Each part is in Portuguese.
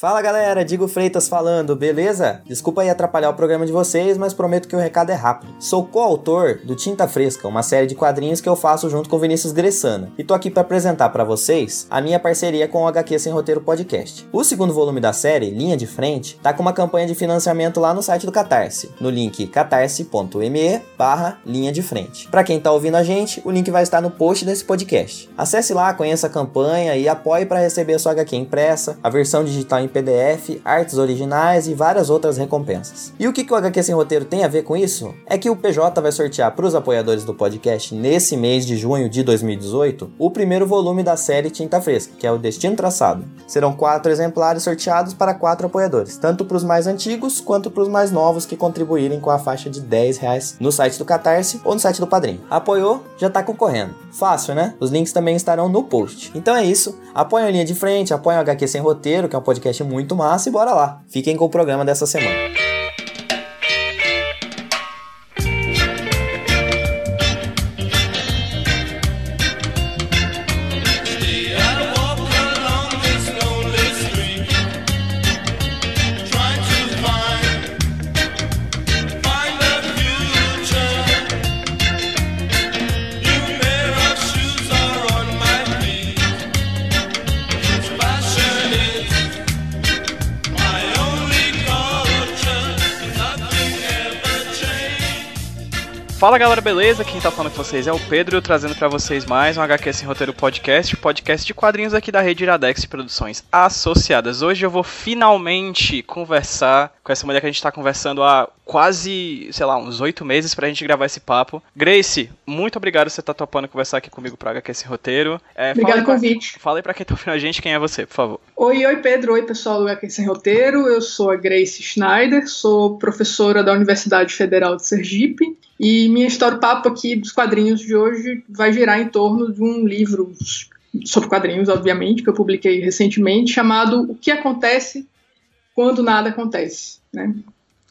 Fala galera, Digo Freitas falando, beleza? Desculpa aí atrapalhar o programa de vocês, mas prometo que o recado é rápido. Sou coautor do Tinta Fresca, uma série de quadrinhos que eu faço junto com Vinícius Gressana, e tô aqui para apresentar para vocês a minha parceria com o HQ Sem Roteiro Podcast. O segundo volume da série, Linha de Frente, tá com uma campanha de financiamento lá no site do Catarse, no link catarse.me barra linha de frente. Para quem tá ouvindo a gente, o link vai estar no post desse podcast. Acesse lá, conheça a campanha e apoie para receber a sua HQ impressa, a versão digital em PDF, artes originais e várias outras recompensas. E o que, que o HQ Sem Roteiro tem a ver com isso? É que o PJ vai sortear para os apoiadores do podcast nesse mês de junho de 2018 o primeiro volume da série Tinta Fresca, que é o Destino Traçado. Serão quatro exemplares sorteados para quatro apoiadores, tanto para os mais antigos quanto para os mais novos que contribuírem com a faixa de 10 reais no site do Catarse ou no site do Padrim. Apoiou? Já está concorrendo. Fácil, né? Os links também estarão no post. Então é isso. Apoiem a linha de frente, apoiem o HQ Sem Roteiro, que é um podcast podcast muito massa e bora lá. Fiquem com o programa dessa semana. Galera, beleza? Quem tá falando com vocês é o Pedro, trazendo para vocês mais um HQ Sem Roteiro Podcast, podcast de quadrinhos aqui da rede Iradex de Produções Associadas. Hoje eu vou finalmente conversar com essa mulher que a gente tá conversando há quase, sei lá, uns oito meses pra gente gravar esse papo. Grace, muito obrigado por você estar tá topando conversar aqui comigo pro HQ Sem Roteiro. É, Obrigado pelo convite. Fala aí pra quem tá ouvindo a gente quem é você, por favor. Oi, oi Pedro, oi pessoal do HQ Sem Roteiro, eu sou a Grace Schneider, sou professora da Universidade Federal de Sergipe e minha história, papo aqui dos quadrinhos de hoje vai girar em torno de um livro sobre quadrinhos, obviamente, que eu publiquei recentemente, chamado O que Acontece Quando Nada Acontece. Né?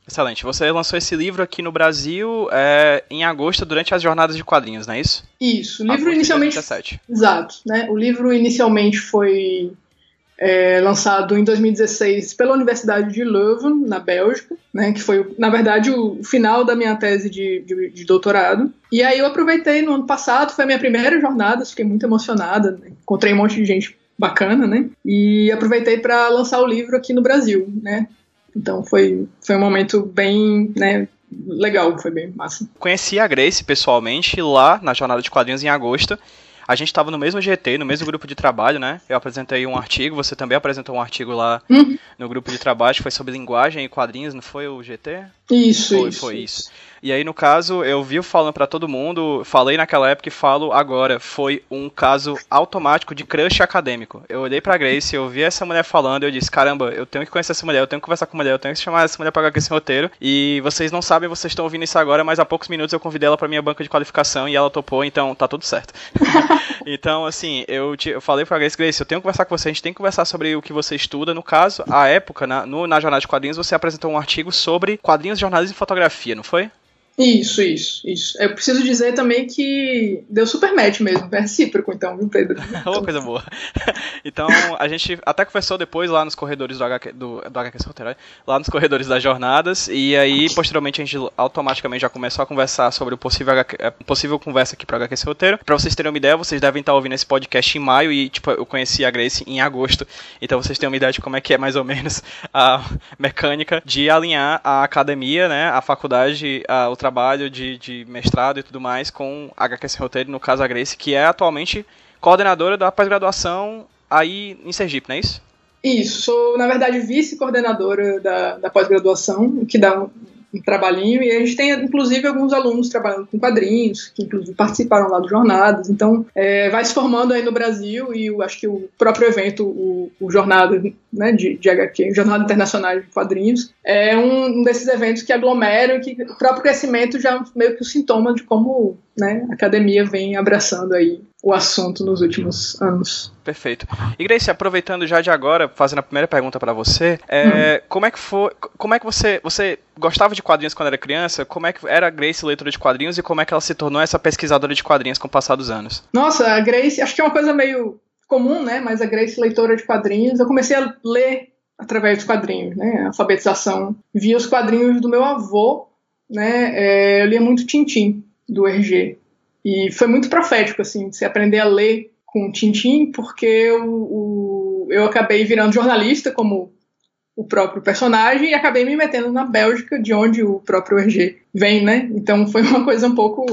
Excelente. Você lançou esse livro aqui no Brasil é, em agosto, durante as jornadas de quadrinhos, não é isso? Isso. O livro agosto inicialmente. 2017. Exato. Né? O livro inicialmente foi é, lançado em 2016 pela Universidade de Leuven, na Bélgica, né, que foi, na verdade, o final da minha tese de, de, de, doutorado. E aí eu aproveitei no ano passado, foi a minha primeira jornada, fiquei muito emocionada, né, encontrei um monte de gente bacana, né, e aproveitei para lançar o livro aqui no Brasil, né. Então foi, foi um momento bem, né, legal, foi bem massa. Conheci a Grace pessoalmente lá na Jornada de Quadrinhos em agosto, a gente estava no mesmo GT, no mesmo grupo de trabalho, né? Eu apresentei um artigo, você também apresentou um artigo lá uhum. no grupo de trabalho, que foi sobre linguagem e quadrinhos, não foi o GT? Isso, foi, isso. Foi isso. isso. E aí, no caso, eu vi falando para todo mundo, falei naquela época e falo agora, foi um caso automático de crush acadêmico. Eu olhei pra Grace, eu vi essa mulher falando, eu disse, caramba, eu tenho que conhecer essa mulher, eu tenho que conversar com a mulher, eu tenho que chamar essa mulher pra aqui esse roteiro. E vocês não sabem, vocês estão ouvindo isso agora, mas há poucos minutos eu convidei ela pra minha banca de qualificação e ela topou, então tá tudo certo. então, assim, eu, te, eu falei pra Grace, Grace, eu tenho que conversar com você, a gente tem que conversar sobre o que você estuda. No caso, a época, na, no, na jornada de quadrinhos, você apresentou um artigo sobre quadrinhos, jornalismo e fotografia, não foi? Isso, isso, isso. Eu preciso dizer também que deu super match mesmo, recíproco, então, viu, Pedro? Uma coisa boa. Então, a gente até conversou depois lá nos corredores do HQ, do, do HQ lá nos corredores das jornadas, e aí, posteriormente, a gente automaticamente já começou a conversar sobre o possível, HQ, é, possível conversa aqui para o HQ Roteiro. Pra vocês terem uma ideia, vocês devem estar ouvindo esse podcast em maio, e, tipo, eu conheci a Grace em agosto, então vocês têm uma ideia de como é que é, mais ou menos, a mecânica de alinhar a academia, né, a faculdade, a, o trabalho de, de mestrado e tudo mais com a HQS Roteiro, no caso a Grace, que é atualmente coordenadora da pós-graduação aí em Sergipe, não é isso? Isso, sou, na verdade, vice-coordenadora da, da pós-graduação, o que dá um, um, trabalhinho, e a gente tem, inclusive, alguns alunos trabalhando com quadrinhos, que, inclusive, participaram lá do Jornadas, então, é, vai se formando aí no Brasil, e eu acho que o próprio evento, o, o Jornada né, de, de HQ, Jornada Internacional de Quadrinhos, é um desses eventos que aglomeram, que o próprio crescimento já é meio que o sintoma de como né, a academia vem abraçando aí o assunto nos últimos anos. Perfeito. E Grace, aproveitando já de agora, fazendo a primeira pergunta para você, é, hum. como é que foi, como é que você, você gostava de quadrinhos quando era criança? Como é que era a Grace leitora de quadrinhos e como é que ela se tornou essa pesquisadora de quadrinhos com o passar dos anos? Nossa, a Grace, acho que é uma coisa meio comum, né? Mas a Grace leitora de quadrinhos, eu comecei a ler através dos quadrinhos, né? A alfabetização via os quadrinhos do meu avô, né? É, eu lia muito Tintim do RG e foi muito profético assim, você aprender a ler com Tintim, porque eu, o, eu acabei virando jornalista como o próprio personagem e acabei me metendo na Bélgica, de onde o próprio RG vem, né? Então foi uma coisa um pouco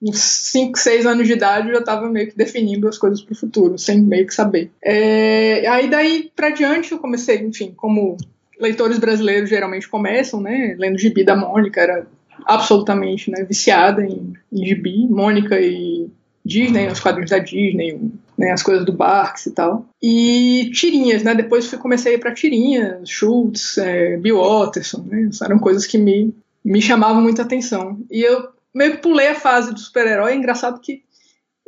uns 5, 6 anos de idade eu já estava meio que definindo as coisas para o futuro, sem meio que saber. É, aí daí para diante eu comecei, enfim, como leitores brasileiros geralmente começam, né, lendo gibi da Mônica, era absolutamente né, viciada em, em gibi, Mônica e Disney, os quadrinhos da Disney, né, as coisas do Barks e tal. E tirinhas, né? Depois fui, comecei a ir para tirinhas, Schultz, é, Bill Watterson, né? Eram coisas que me, me chamavam muita atenção. E eu meio que pulei a fase do super-herói. É engraçado que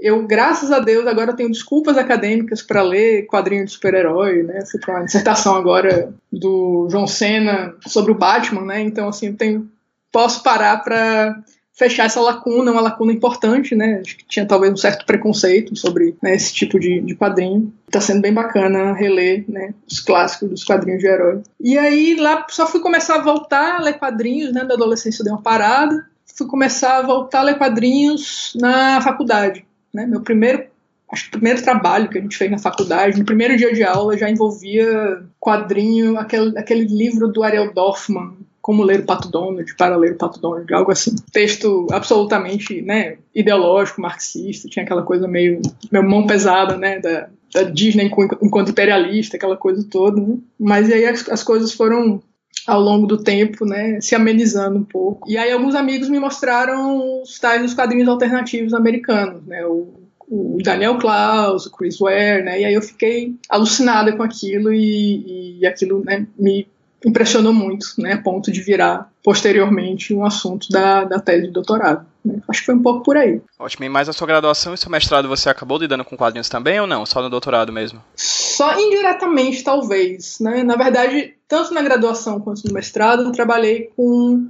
eu, graças a Deus, agora tenho desculpas acadêmicas para ler quadrinho de super-herói, né? Fui para uma dissertação agora do João Senna sobre o Batman, né? Então, assim, eu tenho, posso parar para fechar essa lacuna, uma lacuna importante, né? Acho que tinha talvez um certo preconceito sobre né, esse tipo de, de quadrinho. Tá sendo bem bacana reler, né, os clássicos dos quadrinhos de herói. E aí lá só fui começar a voltar a ler quadrinhos, né? Da adolescência eu dei uma parada. Fui começar a voltar a ler quadrinhos na faculdade, né? Meu primeiro acho que o primeiro trabalho que a gente fez na faculdade, no primeiro dia de aula, já envolvia quadrinho, aquele, aquele livro do Ariel Dorfman, como ler o Pato Donald, para ler o Pato Donald, algo assim. Texto absolutamente né, ideológico, marxista, tinha aquela coisa meio, meio mão pesada, né, da, da Disney enquanto imperialista, aquela coisa toda. Né? Mas aí as, as coisas foram ao longo do tempo, né, se amenizando um pouco. E aí alguns amigos me mostraram os tais dos quadrinhos alternativos americanos, né, o, o Daniel Klaus, o Chris Ware, né, e aí eu fiquei alucinada com aquilo e, e aquilo, né, me impressionou muito, né, a ponto de virar posteriormente um assunto da, da tese de doutorado. Né? Acho que foi um pouco por aí. Ótimo. E mais a sua graduação e seu mestrado você acabou lidando com quadrinhos também ou não? Só no doutorado mesmo? Só indiretamente, talvez. Né? Na verdade, tanto na graduação quanto no mestrado, eu trabalhei com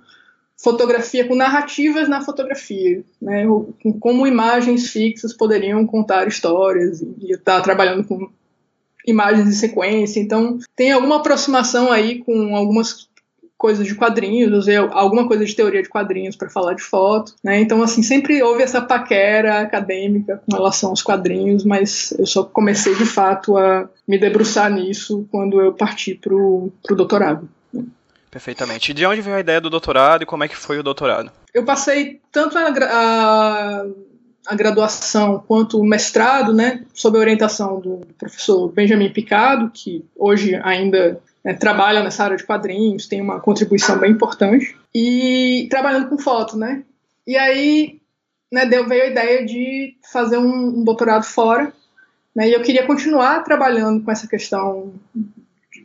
fotografia, com narrativas na fotografia, né? com como imagens fixas poderiam contar histórias. E eu estava trabalhando com imagens em sequência. Então, tem alguma aproximação aí com algumas coisas de quadrinhos, usei alguma coisa de teoria de quadrinhos para falar de foto, né? Então, assim, sempre houve essa paquera acadêmica com relação aos quadrinhos, mas eu só comecei de fato a me debruçar nisso quando eu parti pro, pro doutorado. Perfeitamente. E de onde veio a ideia do doutorado e como é que foi o doutorado? Eu passei tanto a, a a graduação quanto o mestrado, né, sob a orientação do professor Benjamin Picado, que hoje ainda né, trabalha nessa área de quadrinhos, tem uma contribuição bem importante, e trabalhando com foto, né. E aí né, deu, veio a ideia de fazer um, um doutorado fora, né, e eu queria continuar trabalhando com essa questão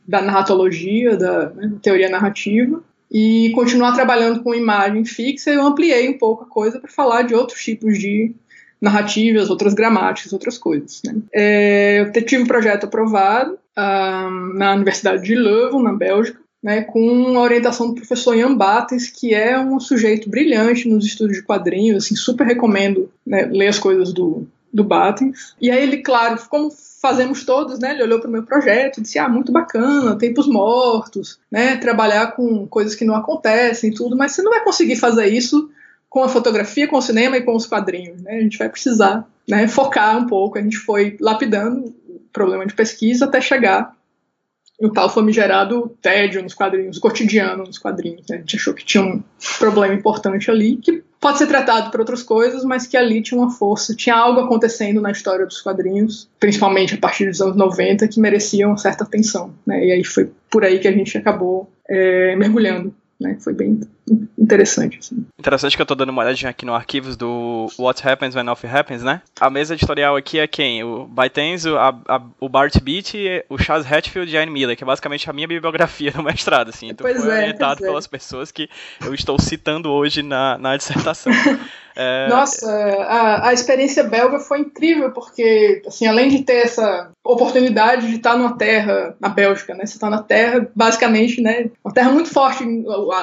da narratologia, da né, teoria narrativa, e continuar trabalhando com imagem fixa, eu ampliei um pouco a coisa para falar de outros tipos de narrativas, outras gramáticas, outras coisas. Né? É, eu tive um projeto aprovado um, na Universidade de Leuven, na Bélgica, né, com a orientação do professor Ian Bates, que é um sujeito brilhante nos estudos de quadrinhos, assim, super recomendo né, ler as coisas do, do Bates. E aí ele, claro, como fazemos todos, né, ele olhou para o meu projeto e disse, ah, muito bacana, tempos mortos, né, trabalhar com coisas que não acontecem e tudo, mas você não vai conseguir fazer isso com a fotografia, com o cinema e com os quadrinhos. Né? A gente vai precisar né, focar um pouco. A gente foi lapidando o problema de pesquisa até chegar no tal famigerado tédio nos quadrinhos, cotidiano nos quadrinhos. Né? A gente achou que tinha um problema importante ali, que pode ser tratado por outras coisas, mas que ali tinha uma força, tinha algo acontecendo na história dos quadrinhos, principalmente a partir dos anos 90, que merecia uma certa atenção. Né? E aí foi por aí que a gente acabou é, mergulhando né? Foi bem interessante. Assim. Interessante que eu tô dando uma olhadinha aqui no arquivos do What Happens When Nothing Happens, né? A mesa editorial aqui é quem? O Baitens, o, a, a, o Bart Beat, o Charles Hatfield e a Anne Miller, que é basicamente a minha bibliografia no mestrado, assim. Então pois foi é, orientado é. pelas pessoas que eu estou citando hoje na, na dissertação. É... Nossa, a, a experiência belga foi incrível, porque, assim, além de ter essa oportunidade de estar numa terra, na Bélgica, né? Você está na terra, basicamente, né? Uma terra muito forte,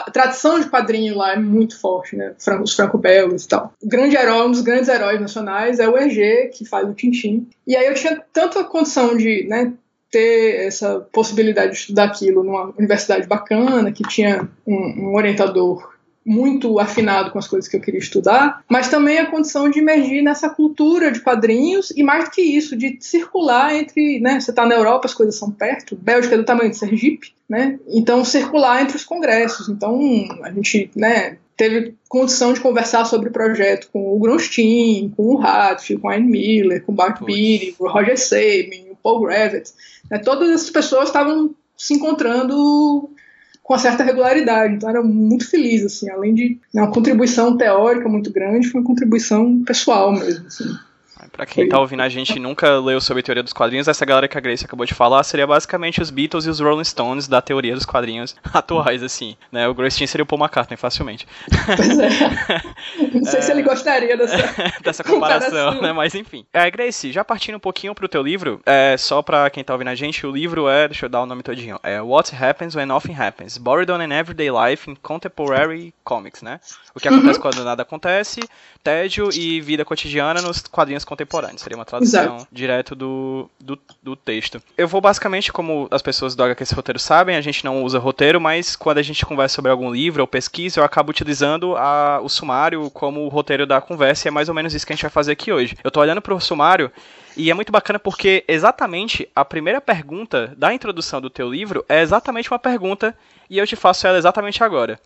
a tradição de quadrinho lá é muito forte, né? Os franco-belgas e tal. O grande herói, um dos grandes heróis nacionais é o Hergé, que faz o Tintim. E aí eu tinha tanta condição de, né? ter essa possibilidade de estudar aquilo numa universidade bacana, que tinha um, um orientador muito afinado com as coisas que eu queria estudar, mas também a condição de emergir nessa cultura de quadrinhos e mais do que isso, de circular entre, né, você está na Europa, as coisas são perto, Bélgica é do tamanho de Sergipe, né, então circular entre os congressos, então a gente, né, teve condição de conversar sobre o projeto com o Grunstein, com o Hatfield, com a Anne Miller, com o Bart Beatty, com o Roger Sabin, o Paul Gravett, né, todas essas pessoas estavam se encontrando com uma certa regularidade. Então era muito feliz, assim, além de né, uma contribuição teórica muito grande, foi uma contribuição pessoal mesmo, assim. Pra quem tá ouvindo a gente nunca leu sobre teoria dos quadrinhos, essa galera que a Grace acabou de falar seria basicamente os Beatles e os Rolling Stones da teoria dos quadrinhos atuais, assim. Né? O Grace seria o Paul McCartney, facilmente. Pois é. Não sei é... se ele gostaria dessa, dessa comparação, né? Mas enfim. É, Grace, já partindo um pouquinho pro teu livro, é, só pra quem tá ouvindo a gente, o livro é, deixa eu dar o nome todinho, é What Happens When Nothing Happens, Boredom in Everyday Life in Contemporary Comics, né? O que acontece uhum. quando nada acontece, tédio e vida cotidiana nos quadrinhos contemporâneos. Seria uma tradução Exato. direto do, do, do, texto. Eu vou basicamente, como as pessoas do HQ Roteiro sabem, a gente não usa roteiro, mas quando a gente conversa sobre algum livro ou pesquisa, eu acabo utilizando a, o sumário como o roteiro da conversa e é mais ou menos isso que a gente vai fazer aqui hoje. Eu tô olhando pro sumário e é muito bacana porque exatamente a primeira pergunta da introdução do teu livro é exatamente uma pergunta e eu te faço ela exatamente agora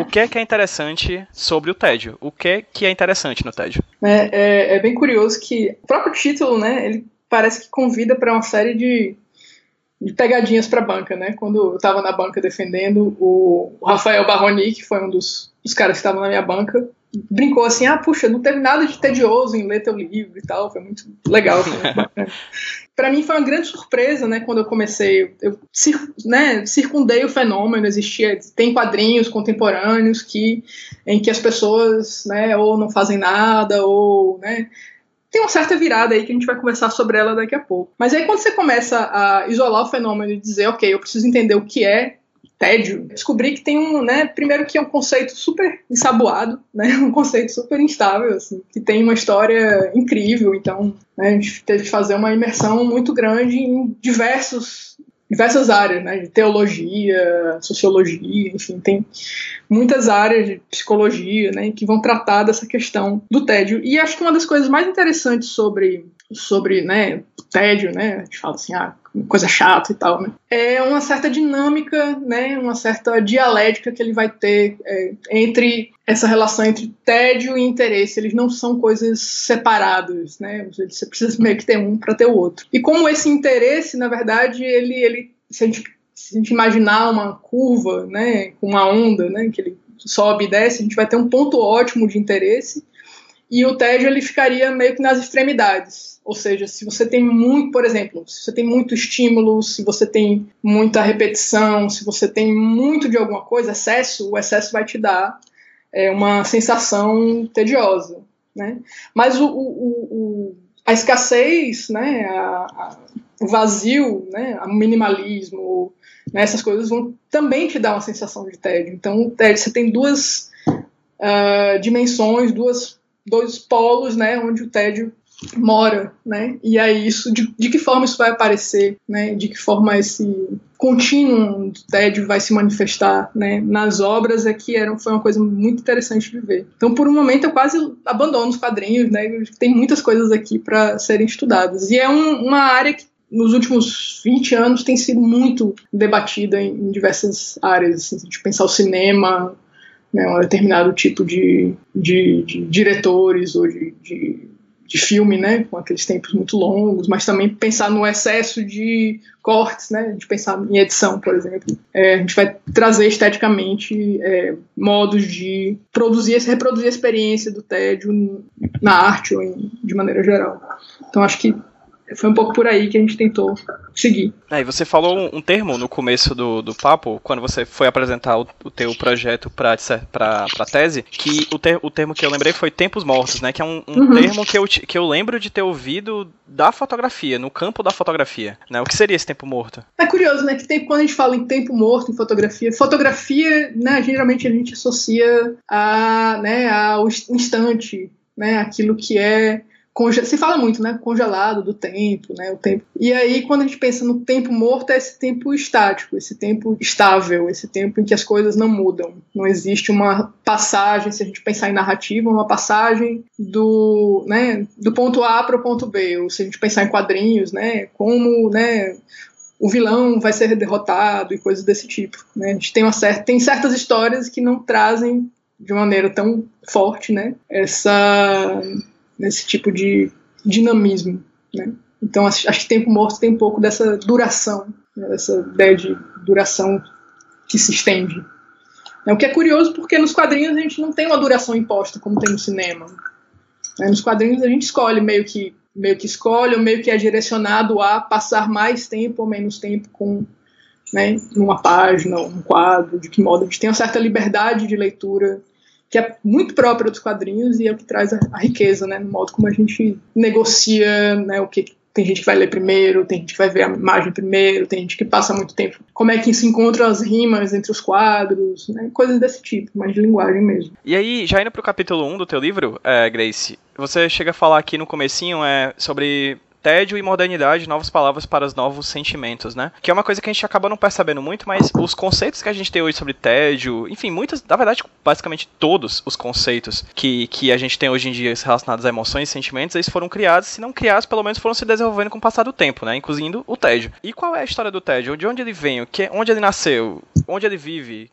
o que é que é interessante sobre o tédio? O que é que é interessante no tédio? É, é, é bem curioso que o próprio título, né, ele parece que convida para uma série de, de pegadinhas para a banca, né? Quando eu estava na banca defendendo o, Rafael Barroni, que foi um dos, dos caras que estavam na minha banca, brincou assim, ah, puxa, não teve nada de tedioso em ler teu livro e tal, foi muito legal, para mim foi uma grande surpresa, né, quando eu comecei, eu né, circundei o fenômeno, existia, tem quadrinhos contemporâneos que, em que as pessoas, né, ou não fazem nada, ou, né, tem uma certa virada aí que a gente vai conversar sobre ela daqui a pouco. Mas aí quando você começa a isolar o fenômeno e dizer, ok, eu preciso entender o que é tédio, descobri que tem um, né, primeiro que é um conceito super ensaboado, né, um conceito super instável, assim, que tem uma história incrível, então né, a gente teve que fazer uma imersão muito grande em diversos diversas áreas, né, de teologia, sociologia, enfim, tem muitas áreas de psicologia, né, que vão tratar dessa questão do tédio. E acho que uma das coisas mais interessantes sobre sobre, né, tédio, né, a gente fala assim, ah, coisa chata e tal, né, é uma certa dinâmica, né, uma certa dialética que ele vai ter é, entre essa relação entre tédio e interesse, eles não são coisas separadas, né, você precisa meio que ter um para ter o outro. E como esse interesse, na verdade, ele, ele se a gente, se a gente imaginar uma curva, né, com uma onda, né, que ele sobe e desce, a gente vai ter um ponto ótimo de interesse e o tédio ele ficaria meio que nas extremidades. Ou seja, se você tem muito, por exemplo, se você tem muito estímulo, se você tem muita repetição, se você tem muito de alguma coisa, excesso, o excesso vai te dar é, uma sensação tediosa. Né? Mas o, o, o, a escassez, né, a, a, o vazio, né, o minimalismo, né, essas coisas vão também te dar uma sensação de tédio. Então, você tem duas uh, dimensões, duas dois polos, né, onde o tédio mora, né? E aí isso de, de que forma isso vai aparecer, né? De que forma esse contínuo tédio vai se manifestar, né? Nas obras é que era, foi uma coisa muito interessante de ver. Então, por um momento eu quase abandono os quadrinhos, né? Tem muitas coisas aqui para serem estudadas e é um, uma área que nos últimos 20 anos tem sido muito debatida em, em diversas áreas, assim, de pensar o cinema, né, um determinado tipo de, de, de diretores ou de, de, de, filme, né, com aqueles tempos muito longos, mas também pensar no excesso de cortes, né, de pensar em edição, por exemplo. É, a gente vai trazer esteticamente é, modos de produzir, reproduzir a experiência do tédio na arte ou em, de maneira geral. Então acho que foi um pouco por aí que a gente tentou seguir. É, e você falou um, termo no começo do, do papo, quando você foi apresentar o, o teu projeto para a tese, que o, ter, o termo que eu lembrei foi tempos mortos, né? Que é um, um uhum. termo que eu, que eu lembro de ter ouvido da fotografia, no campo da fotografia. Né? O que seria esse tempo morto? É curioso, né? Que tem, quando a gente fala em tempo morto em fotografia, fotografia, né, geralmente a gente associa a, né, ao instante, né? Aquilo que é se fala muito, né, congelado do tempo, né, o tempo. E aí quando a gente pensa no tempo morto é esse tempo estático, esse tempo estável, esse tempo em que as coisas não mudam. Não existe uma passagem, se a gente pensar em narrativa, uma passagem do, né, do ponto A para o ponto B, ou se a gente pensar em quadrinhos, né, como, né, o vilão vai ser derrotado e coisas desse tipo. Né? A gente tem, uma certa, tem certas histórias que não trazem de maneira tão forte, né, essa, esse tipo de dinamismo, né. Então acho, que Tempo Morto tem um pouco dessa duração, né, dessa ideia de duração que se estende. É, o que é curioso porque nos quadrinhos a gente não tem uma duração imposta como tem no cinema. Né? Nos quadrinhos a gente escolhe meio que meio que escolhe ou meio que é direcionado a passar mais tempo ou menos tempo com né, numa página, um quadro, de que modo a gente tem uma certa liberdade de leitura que é muito própria dos quadrinhos e é o que traz a, a riqueza, né, no modo como a gente negocia, né, o que tem gente que vai ler primeiro, tem gente que vai ver a imagem primeiro, tem gente que passa muito tempo. Como é que se encontram as rimas entre os quadros, né? coisas desse tipo, mais de linguagem mesmo. E aí, já indo pro capítulo 1 do teu livro, é, Grace, você chega a falar aqui no comecinho é, sobre tédio e modernidade, novas palavras para os novos sentimentos, né? Que é uma coisa que a gente acaba não percebendo muito, mas os conceitos que a gente tem hoje sobre tédio, enfim, muitas, na verdade, basicamente todos os conceitos que, que a gente tem hoje em dia relacionados a emoções e sentimentos, eles foram criados, se não criados, pelo menos foram se desenvolvendo com o passar do tempo, né? Incluindo o tédio. E qual é a história do tédio? De onde ele vem? O que, onde ele nasceu? Onde ele vive?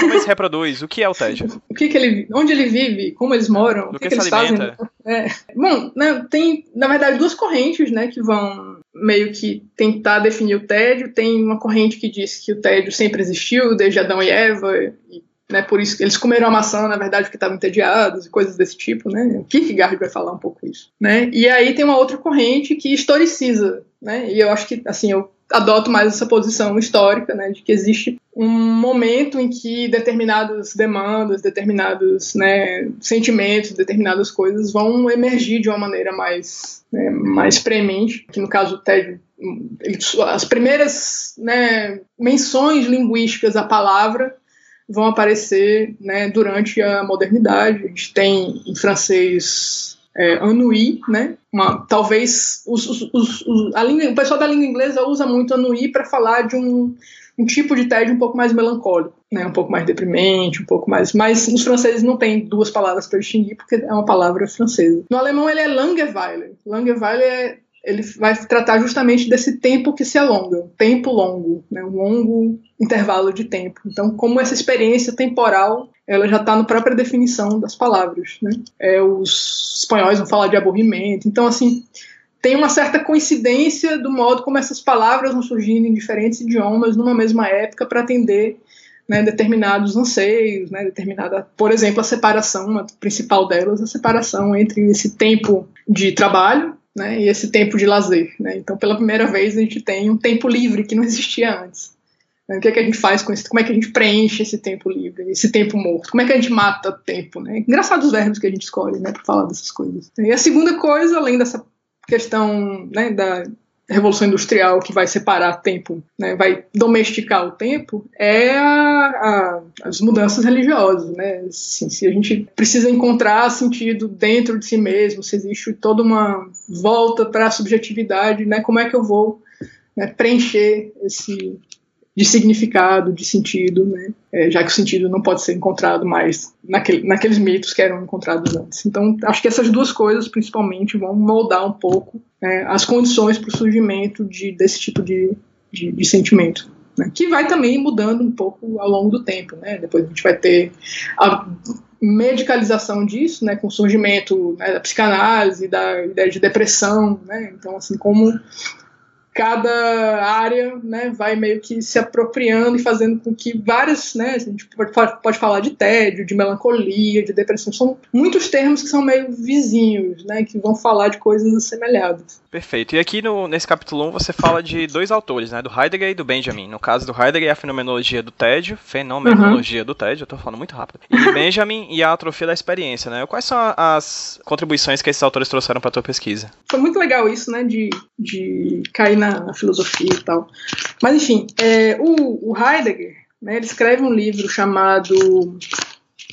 Como ele se reproduz? O que é o tédio? o que, que ele, onde ele vive? Como eles moram? Do o que, que, que eles alimenta? fazem? É. Bom, né, tem na verdade duas correntes, né, que vão meio que tentar definir o tédio. Tem uma corrente que diz que o tédio sempre existiu desde Adão e Eva e né, por isso eles comeram a maçã, na verdade, porque estavam entediados e coisas desse tipo, né? O Kierkegaard vai falar um pouco isso, né? E aí tem uma outra corrente que historiciza, né? E eu acho que, assim, eu adoto mais essa posição histórica, né, de que existe um momento em que determinadas demandas, determinados né, sentimentos, determinadas coisas vão emergir de uma maneira mais, né, mais premente, que no caso o as primeiras né, menções linguísticas à palavra vão aparecer né, durante a modernidade. A gente tem em francês é, Anui, né? Uma, talvez os, os, os, a língua, o pessoal da língua inglesa usa muito Anui para falar de um, um tipo de tédio um pouco mais melancólico, né? Um pouco mais deprimente, um pouco mais. Mas os franceses não têm duas palavras para distinguir porque é uma palavra francesa. No alemão ele é Langeweile. Langeweile é ele vai tratar justamente desse tempo que se alonga, um tempo longo, né, um longo intervalo de tempo. Então, como essa experiência temporal, ela já está na própria definição das palavras. Né? É, os espanhóis vão falar de aborrimento. Então, assim, tem uma certa coincidência do modo como essas palavras vão surgindo em diferentes idiomas numa mesma época para atender né, determinados anseios, né, determinada, por exemplo, a separação, a principal delas, a separação entre esse tempo de trabalho né, e esse tempo de lazer. Né? Então, pela primeira vez, a gente tem um tempo livre que não existia antes. Né? O que, é que a gente faz com isso? Como é que a gente preenche esse tempo livre, esse tempo morto? Como é que a gente mata tempo? Né? Engraçado os verbos que a gente escolhe né, para falar dessas coisas. E a segunda coisa, além dessa questão né, da revolução industrial que vai separar tempo, né, vai domesticar o tempo, é a, a, as mudanças religiosas, né? Assim, se a gente precisa encontrar sentido dentro de si mesmo, se existe toda uma volta para a subjetividade, né? Como é que eu vou né, preencher esse de significado, de sentido, né? É, já que o sentido não pode ser encontrado mais naquele, naqueles mitos que eram encontrados antes. Então, acho que essas duas coisas, principalmente, vão moldar um pouco é, as condições para o surgimento de, desse tipo de, de, de sentimento. Né? Que vai também mudando um pouco ao longo do tempo. Né? Depois a gente vai ter a medicalização disso, né, com o surgimento né, da psicanálise, da ideia de depressão, né, então assim como cada área né, vai meio que se apropriando e fazendo com que várias, né, a gente pode, pode falar de tédio, de melancolia, de depressão, são muitos termos que são meio vizinhos, né, que vão falar de coisas assemelhadas. Perfeito. E aqui no, nesse capítulo 1 você fala de dois autores, né, do Heidegger e do Benjamin. No caso do Heidegger é a fenomenologia do tédio, fenomenologia uhum. do tédio, eu tô falando muito rápido. E Benjamin e a atrofia da experiência, né? Quais são as contribuições que esses autores trouxeram para tua pesquisa? Foi muito legal isso, né, de, de cair na filosofia e tal. Mas, enfim, é, o, o, Heidegger, né, ele escreve um livro chamado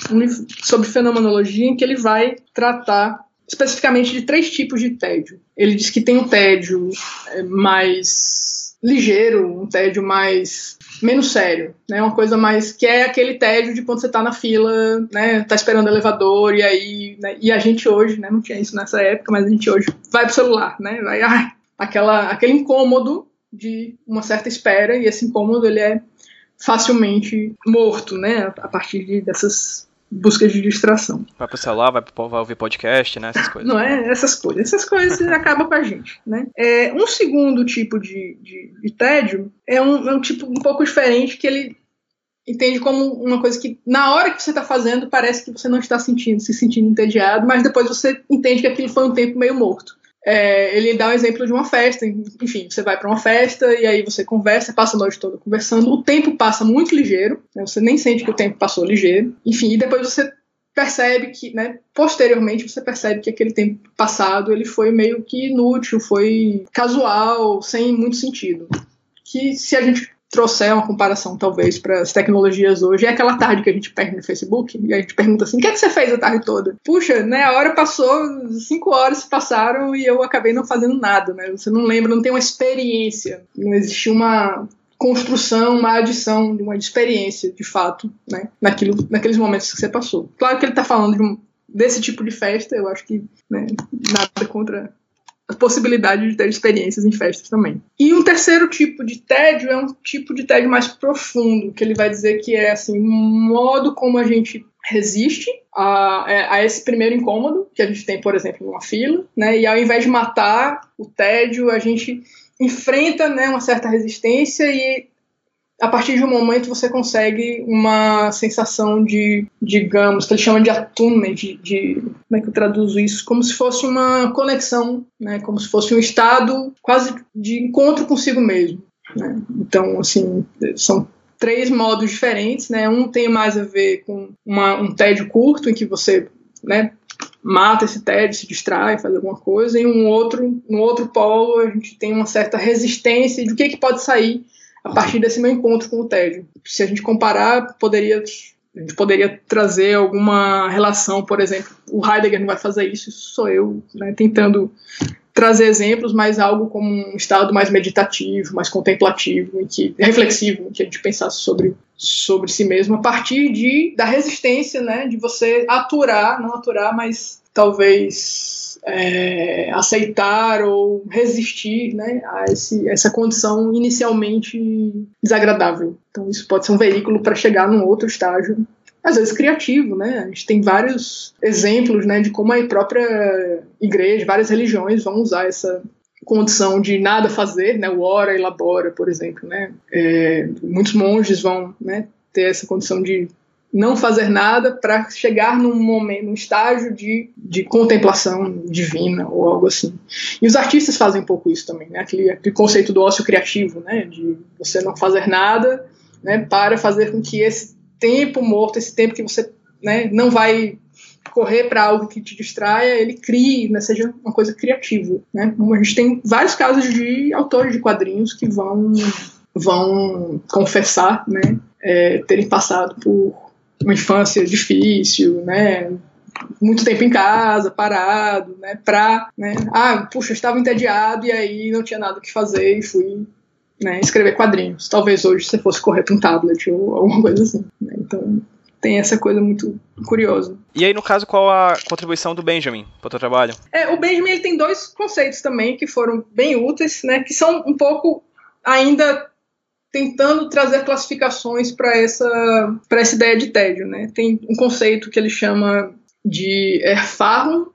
um livro sobre fenomenologia, em que ele vai tratar especificamente de três tipos de tédio. Ele diz que tem um tédio é, mais ligeiro, um tédio mais menos sério, né? Uma coisa mais que é aquele tédio de quando você tá na fila, né? Tá esperando o elevador e aí, né? e a gente hoje, né? Não tinha isso nessa época, mas a gente hoje vai pro celular, né? Vai, ai, aquela, aquele incômodo de uma certa espera e esse incômodo ele é facilmente morto, né? A partir de, dessas busca de distração. Vai pro celular, vai, pro, vai ouvir podcast, né? Essas coisas. Não é? Essas coisas. Essas coisas acabam com a gente, né? É, um segundo tipo de, de, de tédio é um, é um tipo um pouco diferente que ele entende como uma coisa que na hora que você está fazendo parece que você não está sentindo, se sentindo entediado, mas depois você entende que aquilo foi um tempo meio morto. É, ele dá um exemplo de uma festa, enfim, você vai para uma festa e aí você conversa, passa a noite toda conversando, o tempo passa muito ligeiro, né, você nem sente que o tempo passou ligeiro, enfim, e depois você percebe que, né, posteriormente você percebe que aquele tempo passado ele foi meio que inútil, foi casual, sem muito sentido. Que se a gente trouxer uma comparação, talvez, para as tecnologias hoje, é aquela tarde que a gente perde no Facebook e a gente pergunta assim: o que, é que você fez a tarde toda? Puxa, né? A hora passou, cinco horas se passaram e eu acabei não fazendo nada, né? Você não lembra, não tem uma experiência, não existe uma construção, uma adição de uma experiência, de fato, né? Naquilo, naqueles momentos que você passou. Claro que ele está falando de um, desse tipo de festa, eu acho que né, nada contra a possibilidade de ter experiências em festas também. E um terceiro tipo de tédio é um tipo de tédio mais profundo, que ele vai dizer que é assim, um modo como a gente resiste a, é, a, esse primeiro incômodo que a gente tem, por exemplo, numa fila, né? E ao invés de matar o tédio, a gente enfrenta né, uma certa resistência e a partir de um momento você consegue uma sensação de, digamos, que ele chama de attunement, de, de, como é que eu traduzo isso? Como se fosse uma conexão, né? Como se fosse um estado quase de encontro consigo mesmo. Né? Então, assim, são três modos diferentes, né? Um tem mais a ver com uma, um tédio curto, em que você, né, mata esse tédio, se distrai, faz alguma coisa, e um outro, no outro polo a gente tem uma certa resistência de o que, que pode sair a partir desse meu encontro com o tédio. Se a gente comparar, poderia a gente poderia trazer alguma relação, por exemplo, o Heidegger não vai fazer isso, sou eu, né, tentando trazer exemplos, mas algo como um estado mais meditativo, mais contemplativo, em que reflexivo, em que a gente pensasse sobre sobre si mesmo a partir de da resistência, né, de você aturar, não aturar, mas talvez é, aceitar ou resistir né, a esse, essa condição inicialmente desagradável. Então, isso pode ser um veículo para chegar num outro estágio, às vezes criativo. Né? A gente tem vários exemplos né, de como a própria igreja, várias religiões vão usar essa condição de nada fazer, né, o ora elabora, por exemplo. Né? É, muitos monges vão né, ter essa condição de não fazer nada para chegar num momento, num estágio de, de contemplação divina ou algo assim. E os artistas fazem um pouco isso também, né? Aquele, aquele conceito do ócio criativo, né? De você não fazer nada, né? Para fazer com que esse tempo morto, esse tempo que você, né? Não vai correr para algo que te distraia, ele crie, né, seja uma coisa criativa, né? A gente tem vários casos de autores de quadrinhos que vão vão confessar, né, é, terem passado por uma infância difícil, né? Muito tempo em casa, parado, né? Pra, né? Ah, puxa, estava entediado e aí não tinha nada que fazer e fui né, escrever quadrinhos. Talvez hoje você fosse correr para um tablet ou alguma coisa assim. Né? Então tem essa coisa muito curiosa. E aí, no caso, qual a contribuição do Benjamin para o teu trabalho? É, o Benjamin ele tem dois conceitos também que foram bem úteis, né? Que são um pouco ainda tentando trazer classificações para essa, para essa ideia de tédio. Né? Tem um conceito que ele chama de Erfahrung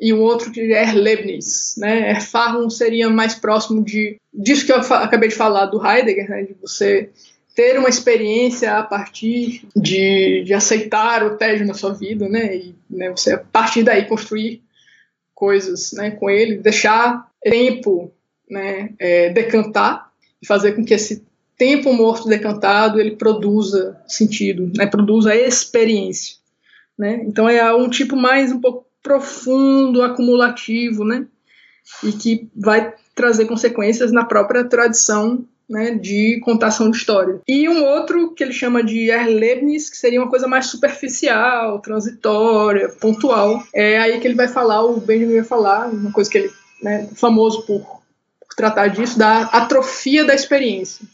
e o outro de Erlebnis. Né? Erfahrung seria mais próximo de, disso que eu acabei de falar do Heidegger, né? de você ter uma experiência a partir de, de aceitar o tédio na sua vida, né? E né, você a partir daí construir coisas, né, com ele, deixar tempo, né, é, decantar e fazer com que esse tempo morto decantado ele produza sentido, né? produza experiência. Né? Então é um tipo mais um pouco profundo, acumulativo, né? e que vai trazer consequências na própria tradição né, de contação de história. E um outro que ele chama de Erlebnis, que seria uma coisa mais superficial, transitória, pontual. É aí que ele vai falar, o Benjamin vai falar, uma coisa que ele né, famoso por tratar disso, da atrofia da experiência.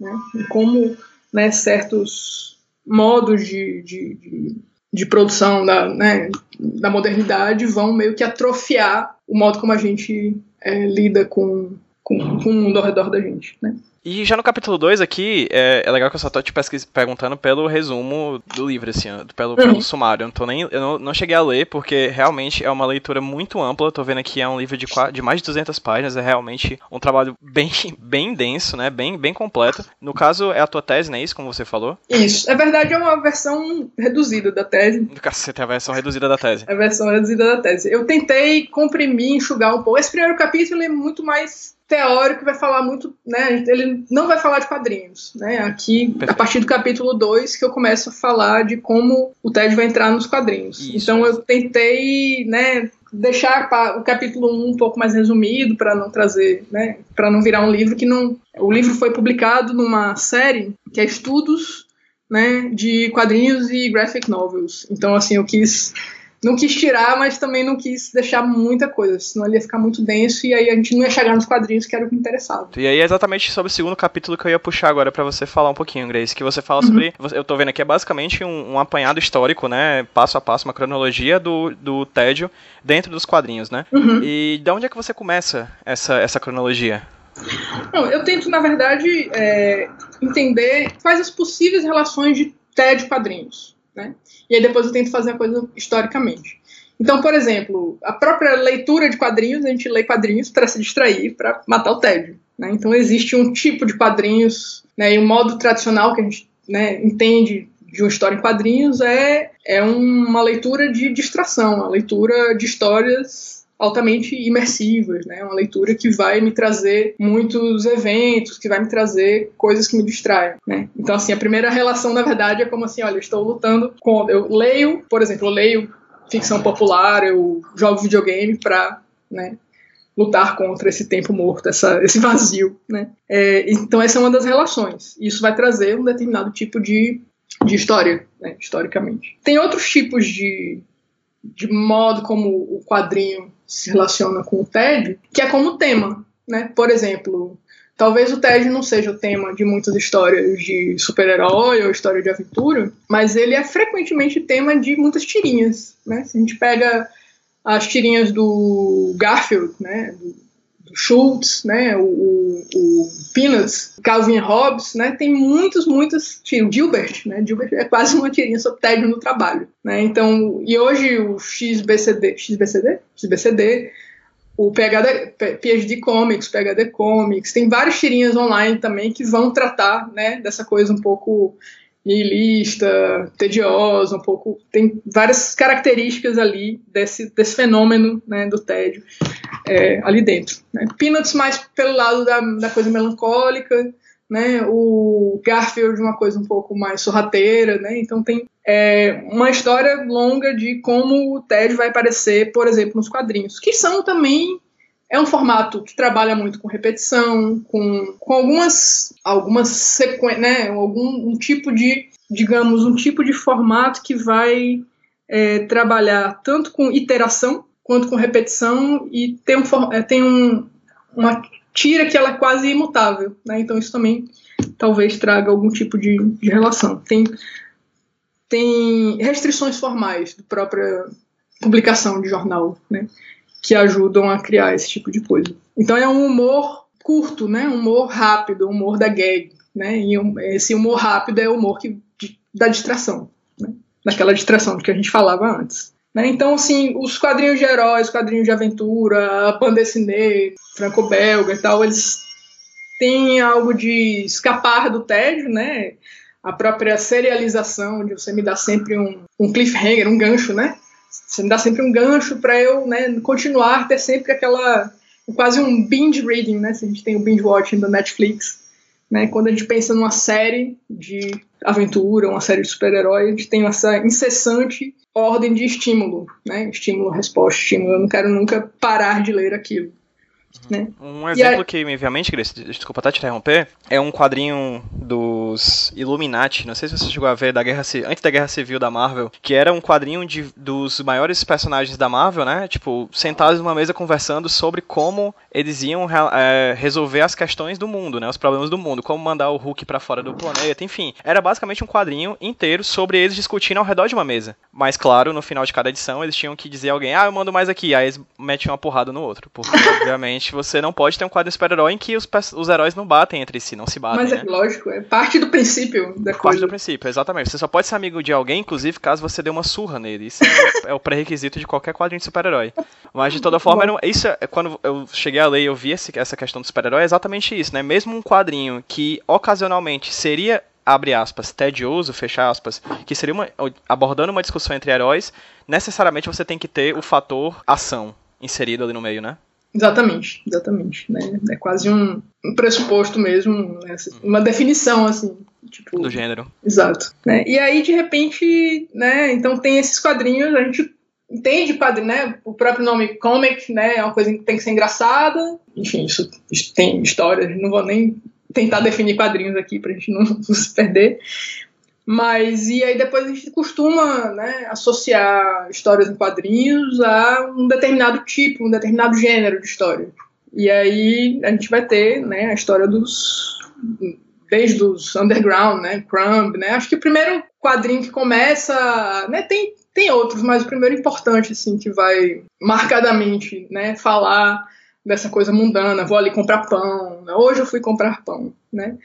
Né, e como né, certos modos de, de, de, de produção da, né, da modernidade vão meio que atrofiar o modo como a gente é, lida com com, com o mundo ao redor da gente, né? E já no capítulo 2 aqui, é, é, legal que eu só tô te perguntando pelo resumo do livro, assim, pelo, pelo uhum. sumário. Eu, não, tô nem, eu não, não, cheguei a ler, porque realmente é uma leitura muito ampla. Eu tô vendo aqui é um livro de, de mais de 200 páginas, é realmente um trabalho bem, bem denso, né? Bem, bem completo. No caso, é a tua tese, não é isso, como você falou? Isso. É verdade, é uma versão reduzida da tese. No caso, você tem a versão reduzida da tese. A versão reduzida da tese. Eu tentei comprimir, enxugar um pouco. Esse primeiro capítulo é muito mais teórico vai falar muito, né? Ele não vai falar de quadrinhos, né? Aqui, Perfeito. a partir do capítulo 2, que eu começo a falar de como o Ted vai entrar nos quadrinhos. Isso, então eu tentei, né, deixar o capítulo 1 um, um pouco mais resumido para não trazer, né, para não virar um livro que não o livro foi publicado numa série que é Estudos, né, de quadrinhos e graphic novels. Então assim, eu quis não quis tirar, mas também não quis deixar muita coisa, senão ele ia ficar muito denso e aí a gente não ia chegar nos quadrinhos que era o que interessava. E aí é exatamente sobre o segundo capítulo que eu ia puxar agora para você falar um pouquinho, Grace, que você fala uhum. sobre, eu tô vendo aqui, é basicamente um, um, apanhado histórico, né, passo a passo, uma cronologia do, do tédio dentro dos quadrinhos, né? Uhum. E de onde é que você começa essa, essa cronologia? Não, eu tento, na verdade, é, entender quais as possíveis relações de tédio quadrinhos? E aí depois eu tento fazer a coisa historicamente. Então, por exemplo, a própria leitura de quadrinhos, a gente lê quadrinhos para se distrair, para matar o tédio. Né? Então, existe um tipo de quadrinhos, né, e o modo tradicional que a gente né, entende de uma história em quadrinhos é, é uma leitura de distração, uma leitura de histórias altamente imersivas, né? Uma leitura que vai me trazer muitos eventos, que vai me trazer coisas que me distraem, né? Então, assim, a primeira relação, na verdade, é como assim, olha, eu estou lutando com... Eu leio, por exemplo, eu leio ficção popular, eu jogo videogame para, né, lutar contra esse tempo morto, essa, esse vazio, né? É, então essa é uma das relações. Isso vai trazer um determinado tipo de, de história, né, historicamente. Tem outros tipos de, de modo como o quadrinho se relaciona com o TED, que é como tema. Né? Por exemplo, talvez o TED não seja o tema de muitas histórias de super-herói ou história de aventura, mas ele é frequentemente tema de muitas tirinhas. Né? Se a gente pega as tirinhas do Garfield, né, do Schultz, né, o, o Peanuts, Calvin Hobbes, né, tem muitos, muitos tiros. Gilbert, né, Gilbert é quase uma tirinha sobre tédio no trabalho, né, então, e hoje o XBCD, XBCD? XBCD, o PHD, PhD Comics, PHD Comics, tem várias tirinhas online também que vão tratar, né, dessa coisa um pouco nihilista, tediosa, um pouco. Tem várias características ali desse, desse fenômeno né, do tédio é, ali dentro. Né. Peanuts mais pelo lado da, da coisa melancólica, né, o Garfield uma coisa um pouco mais sorrateira, né, então tem é, uma história longa de como o tédio vai aparecer, por exemplo, nos quadrinhos, que são também é um formato que trabalha muito com repetição, com, com algumas, algumas sequências, né, algum um tipo de, digamos, um tipo de formato que vai é, trabalhar tanto com iteração quanto com repetição e tem, um, é, tem um, uma tira que ela é quase imutável, né, então isso também talvez traga algum tipo de, de relação. Tem, tem restrições formais da própria publicação de jornal, né, que ajudam a criar esse tipo de coisa. Então é um humor curto, né? Um humor rápido, um humor da gag, né? E um, esse humor rápido é o humor que, de, da distração, né? Daquela distração que a gente falava antes. Né? Então, assim, os quadrinhos de heróis, quadrinhos de aventura, a Pandeciné, franco-belga e tal, eles têm algo de escapar do tédio, né? A própria serialização, de você me dar sempre um, um cliffhanger, um gancho, né? Você me dá sempre um gancho para eu né, continuar, ter sempre aquela. quase um binge reading, né? Se a gente tem o binge watching da Netflix. Né, quando a gente pensa numa série de aventura, uma série de super-herói, a gente tem essa incessante ordem de estímulo, né? Estímulo, resposta, estímulo. Eu não quero nunca parar de ler aquilo. Né? Um exemplo que me veio à mente, Grace, desculpa até te interromper, é um quadrinho dos Illuminati, não sei se você chegou a ver, da guerra, antes da Guerra Civil da Marvel, que era um quadrinho de, dos maiores personagens da Marvel, né? Tipo, sentados numa mesa conversando sobre como eles iam é, resolver as questões do mundo, né? Os problemas do mundo, como mandar o Hulk para fora do planeta, enfim. Era basicamente um quadrinho inteiro sobre eles discutindo ao redor de uma mesa. Mas, claro, no final de cada edição, eles tinham que dizer a alguém, ah, eu mando mais aqui. Aí eles metem uma porrada no outro. Porque, obviamente, você não pode ter um quadro super-herói em que os, os heróis não batem entre si, não se batem. Mas é né? lógico, é parte do princípio da parte coisa. Parte do princípio, exatamente. Você só pode ser amigo de alguém, inclusive, caso você dê uma surra nele. Isso é, é o pré-requisito de qualquer quadrinho de super-herói. Mas, de toda forma, não, isso é, quando eu cheguei a ler e eu vi esse, essa questão do super-herói, é exatamente isso, né? Mesmo um quadrinho que ocasionalmente seria abre aspas, tedioso, fecha aspas, que seria uma, abordando uma discussão entre heróis, necessariamente você tem que ter o fator ação inserido ali no meio, né? Exatamente, exatamente. Né? É quase um, um pressuposto mesmo, né? uma definição, assim. Tipo, do gênero. Exato. Né? E aí, de repente, né? Então tem esses quadrinhos, a gente entende quadrinho, né? O próprio nome comic, né? É uma coisa que tem que ser engraçada. Enfim, isso, isso tem história, não vou nem tentar definir quadrinhos aqui pra gente não, não se perder. Mas, e aí depois a gente costuma né, associar histórias em quadrinhos a um determinado tipo, um determinado gênero de história. E aí a gente vai ter né, a história dos. Desde os underground, né? Crumb, né? Acho que o primeiro quadrinho que começa. Né, tem, tem outros, mas o primeiro importante, assim, que vai marcadamente né, falar dessa coisa mundana, vou ali comprar pão, né? hoje eu fui comprar pão, né?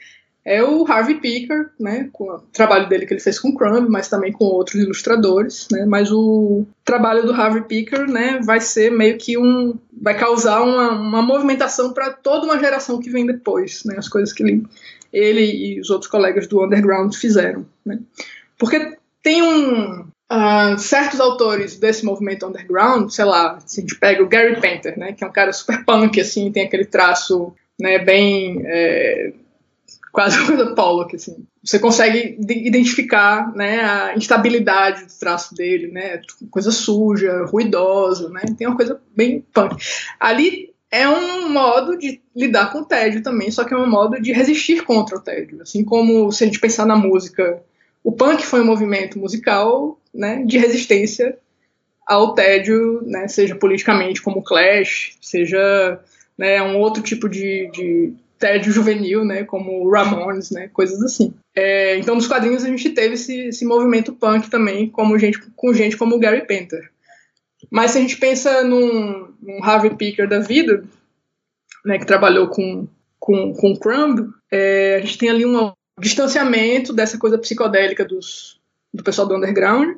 É o Harvey Picker, né, com o trabalho dele que ele fez com Crumb, mas também com outros ilustradores, né, mas o trabalho do Harvey Picker, né, vai ser meio que um, vai causar uma, uma movimentação para toda uma geração que vem depois, né, as coisas que ele, ele e os outros colegas do underground fizeram, né, porque tem um uh, certos autores desse movimento underground, sei lá, se a gente pega o Gary Painter, né, que é um cara super punk, assim, tem aquele traço, né, bem é, quase uma coisa Pollock, assim. Você consegue identificar, né, a instabilidade do traço dele, né, coisa suja, ruidosa, né, tem uma coisa bem punk. Ali é um modo de lidar com o tédio também, só que é um modo de resistir contra o tédio, assim como se a gente pensar na música, o punk foi um movimento musical, né, de resistência ao tédio, né, seja politicamente como Clash, seja né, um outro tipo de, de tédio juvenil, né, como Ramones, né, coisas assim. É, então, nos quadrinhos a gente teve esse, esse movimento punk também, como gente, com gente como Gary Painter. Mas se a gente pensa num, num Harvey Picker da vida, né, que trabalhou com, com, com Crumb, é, a gente tem ali um distanciamento dessa coisa psicodélica dos, do pessoal do underground,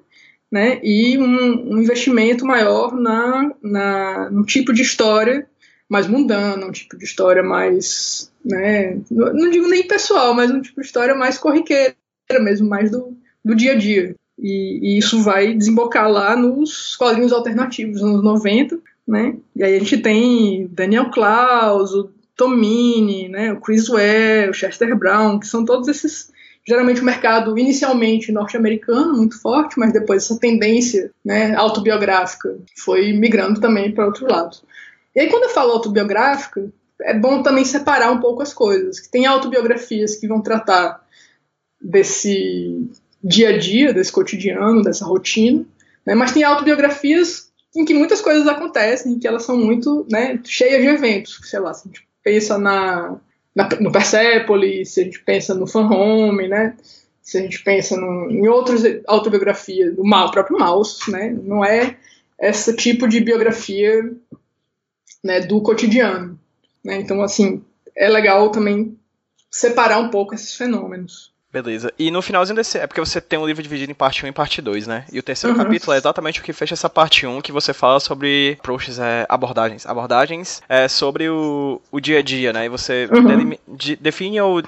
né, e um, um investimento maior na, na, no tipo de história mais mundana, um tipo de história mais, né, não digo nem pessoal, mas um tipo de história mais corriqueira mesmo, mais do, do dia a dia. E, e isso vai desembocar lá nos quadrinhos alternativos, nos 90, né, e aí a gente tem Daniel Klaus, o Tomini, né, o Chris Ware, o Chester Brown, que são todos esses geralmente o mercado inicialmente norte-americano muito forte, mas depois essa tendência né, autobiográfica foi migrando também para outro lado. E aí, quando eu falo autobiográfica, é bom também separar um pouco as coisas. Tem autobiografias que vão tratar desse dia a dia, desse cotidiano, dessa rotina, né? mas tem autobiografias em que muitas coisas acontecem, em que elas são muito né, cheias de eventos. Sei lá, se a gente pensa na, na, no Persepolis, se a gente pensa no Fan Home, né? se a gente pensa no, em outras autobiografias, do mal, próprio Mouse, né? não é esse tipo de biografia né, do cotidiano. Né? Então, assim, é legal também separar um pouco esses fenômenos. Beleza. E no finalzinho desse. É porque você tem um livro dividido em parte 1 e parte 2, né? E o terceiro uhum. capítulo é exatamente o que fecha essa parte 1, que você fala sobre approaches, é, abordagens. Abordagens é sobre o, o dia a dia, né? E você uhum. de, define ou,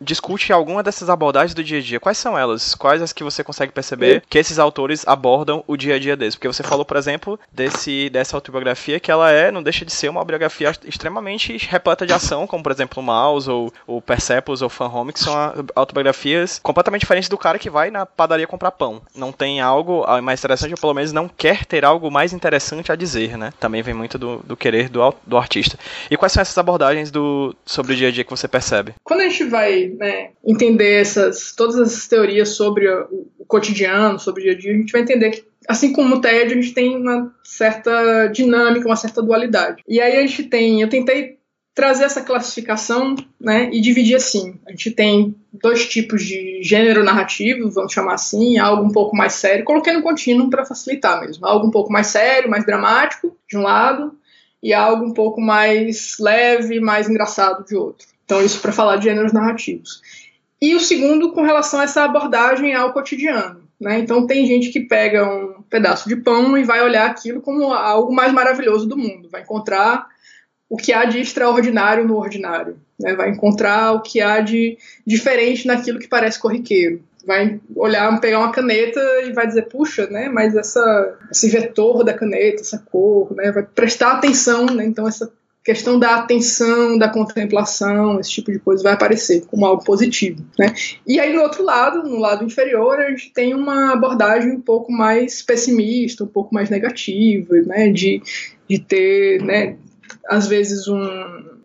discute alguma dessas abordagens do dia a dia. Quais são elas? Quais as que você consegue perceber que esses autores abordam o dia a dia deles? Porque você falou, por exemplo, desse, dessa autobiografia que ela é, não deixa de ser uma biografia extremamente repleta de ação, como por exemplo o Mouse ou o Persepolis ou Fan Home, que são autobiografias completamente diferentes do cara que vai na padaria comprar pão. Não tem algo mais interessante, ou pelo menos não quer ter algo mais interessante a dizer, né? Também vem muito do, do querer do, do artista. E quais são essas abordagens do, sobre o dia a dia que você percebe? Quando a gente vai né, entender essas, todas essas teorias sobre o, o cotidiano, sobre o dia a dia, a gente vai entender que assim como o TED, a gente tem uma certa dinâmica, uma certa dualidade. E aí a gente tem, eu tentei trazer essa classificação né, e dividir assim. A gente tem dois tipos de gênero narrativo, vamos chamar assim, algo um pouco mais sério, coloquei no contínuo para facilitar mesmo. Algo um pouco mais sério, mais dramático, de um lado, e algo um pouco mais leve, mais engraçado de outro. Então, isso para falar de gêneros narrativos. E o segundo, com relação a essa abordagem ao cotidiano. Né? Então, tem gente que pega um pedaço de pão e vai olhar aquilo como algo mais maravilhoso do mundo, vai encontrar o que há de extraordinário no ordinário, né? vai encontrar o que há de diferente naquilo que parece corriqueiro. Vai olhar, pegar uma caneta e vai dizer, puxa, né? Mas essa, esse vetor da caneta, essa cor, né? Vai prestar atenção, né? Então essa questão da atenção, da contemplação, esse tipo de coisa vai aparecer como algo positivo, né? E aí no outro lado, no lado inferior, a gente tem uma abordagem um pouco mais pessimista, um pouco mais negativa, né? De, de ter, né? às vezes um,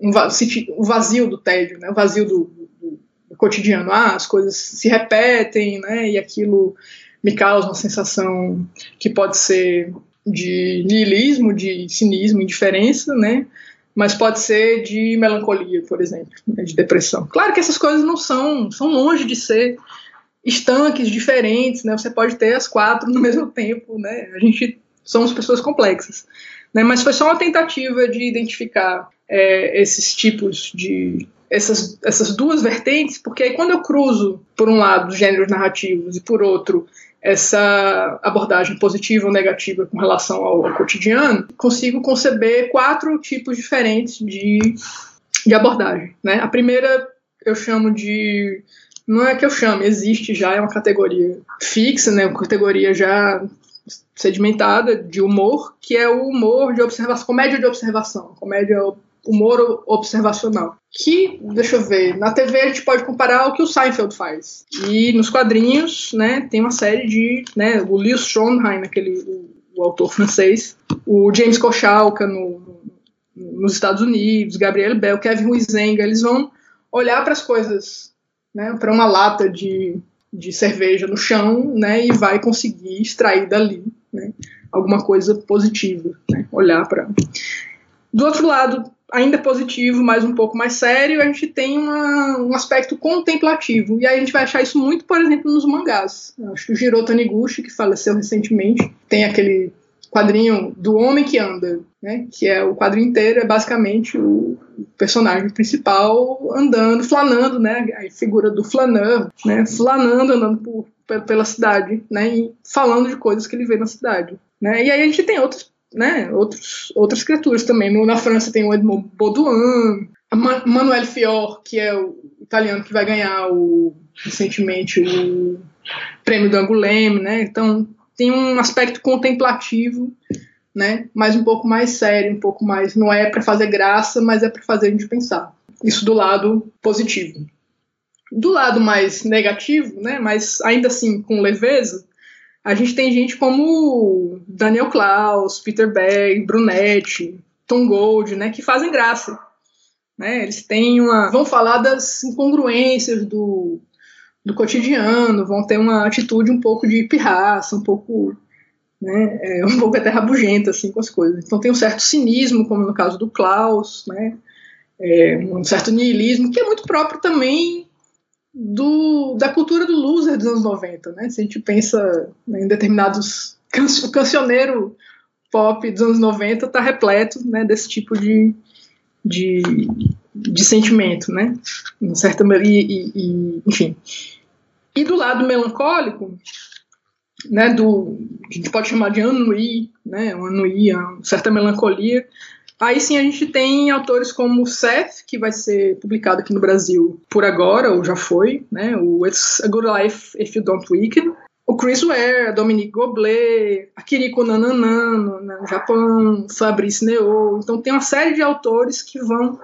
um, vazio do tédio, né? o vazio do, do, do, cotidiano. Ah, as coisas se repetem, né? E aquilo me causa uma sensação que pode ser de niilismo, de cinismo, indiferença, né? Mas pode ser de melancolia, por exemplo, né? de depressão. Claro que essas coisas não são, são longe de ser estanques diferentes, né? Você pode ter as quatro no mesmo tempo, né? A gente somos pessoas complexas. Né? Mas foi só uma tentativa de identificar é, esses tipos de. Essas, essas duas vertentes, porque aí quando eu cruzo, por um lado, os gêneros narrativos e por outro, essa abordagem positiva ou negativa com relação ao, ao cotidiano, consigo conceber quatro tipos diferentes de, de abordagem. Né? A primeira eu chamo de. Não é que eu chame, existe já, é uma categoria fixa, né? uma categoria já sedimentada de humor, que é o humor de observação, comédia de observação, comédia humor observacional. Que, deixa eu ver, na TV a gente pode comparar ao que o Seinfeld faz. E nos quadrinhos, né, tem uma série de, né, o Leo Stromheim, aquele o, o autor francês, o James Kochalka no, no, nos Estados Unidos, Gabriel Bell, Kevin Huizenga, eles vão olhar para as coisas, né, para uma lata de de cerveja no chão, né, e vai conseguir extrair dali, né, alguma coisa positiva, né, olhar para. Do outro lado, ainda positivo, mas um pouco mais sério, a gente tem uma, um aspecto contemplativo. E aí a gente vai achar isso muito, por exemplo, nos mangás. Eu acho que o Jiro Taniguchi, que faleceu recentemente, tem aquele quadrinho do Homem que Anda, né? Que é o quadrinho inteiro, é basicamente o personagem principal andando, flanando, né? A figura do flaneur, né? Flanando, andando por, pela cidade, né? E falando de coisas que ele vê na cidade, né? E aí a gente tem outros, né? Outros, outras criaturas também. No, na França tem o Edmond Baudouin, a Manuel Fior, que é o italiano que vai ganhar o recentemente o prêmio do Angoulême, né? Então tem um aspecto contemplativo, né? Mas um pouco mais sério, um pouco mais. Não é para fazer graça, mas é para fazer a gente pensar. Isso do lado positivo. Do lado mais negativo, né? Mas ainda assim com leveza, a gente tem gente como Daniel Klaus, Peter Berg, Brunetti, Tom Gold, né? Que fazem graça. Né? Eles têm uma. vão falar das incongruências do do cotidiano, vão ter uma atitude um pouco de pirraça, um pouco, né, é, um pouco até rabugenta, assim, com as coisas. Então tem um certo cinismo, como no caso do Klaus, né, é, um certo niilismo, que é muito próprio também do, da cultura do loser dos anos 90, né, se a gente pensa né, em determinados, o cancioneiro pop dos anos 90 está repleto, né, desse tipo de, de, de sentimento, né, certa, e, e, e enfim, e do lado melancólico, né, do, a gente pode chamar de ennui, né, um ennui, uma certa melancolia, Aí sim a gente tem autores como Seth, que vai ser publicado aqui no Brasil por agora, ou já foi, né? O It's a Good Life If You Don't Weaken. O Chris Ware, Dominique Goblet, a Kiriko Nananano no Japão, Fabrice Neo. Então tem uma série de autores que vão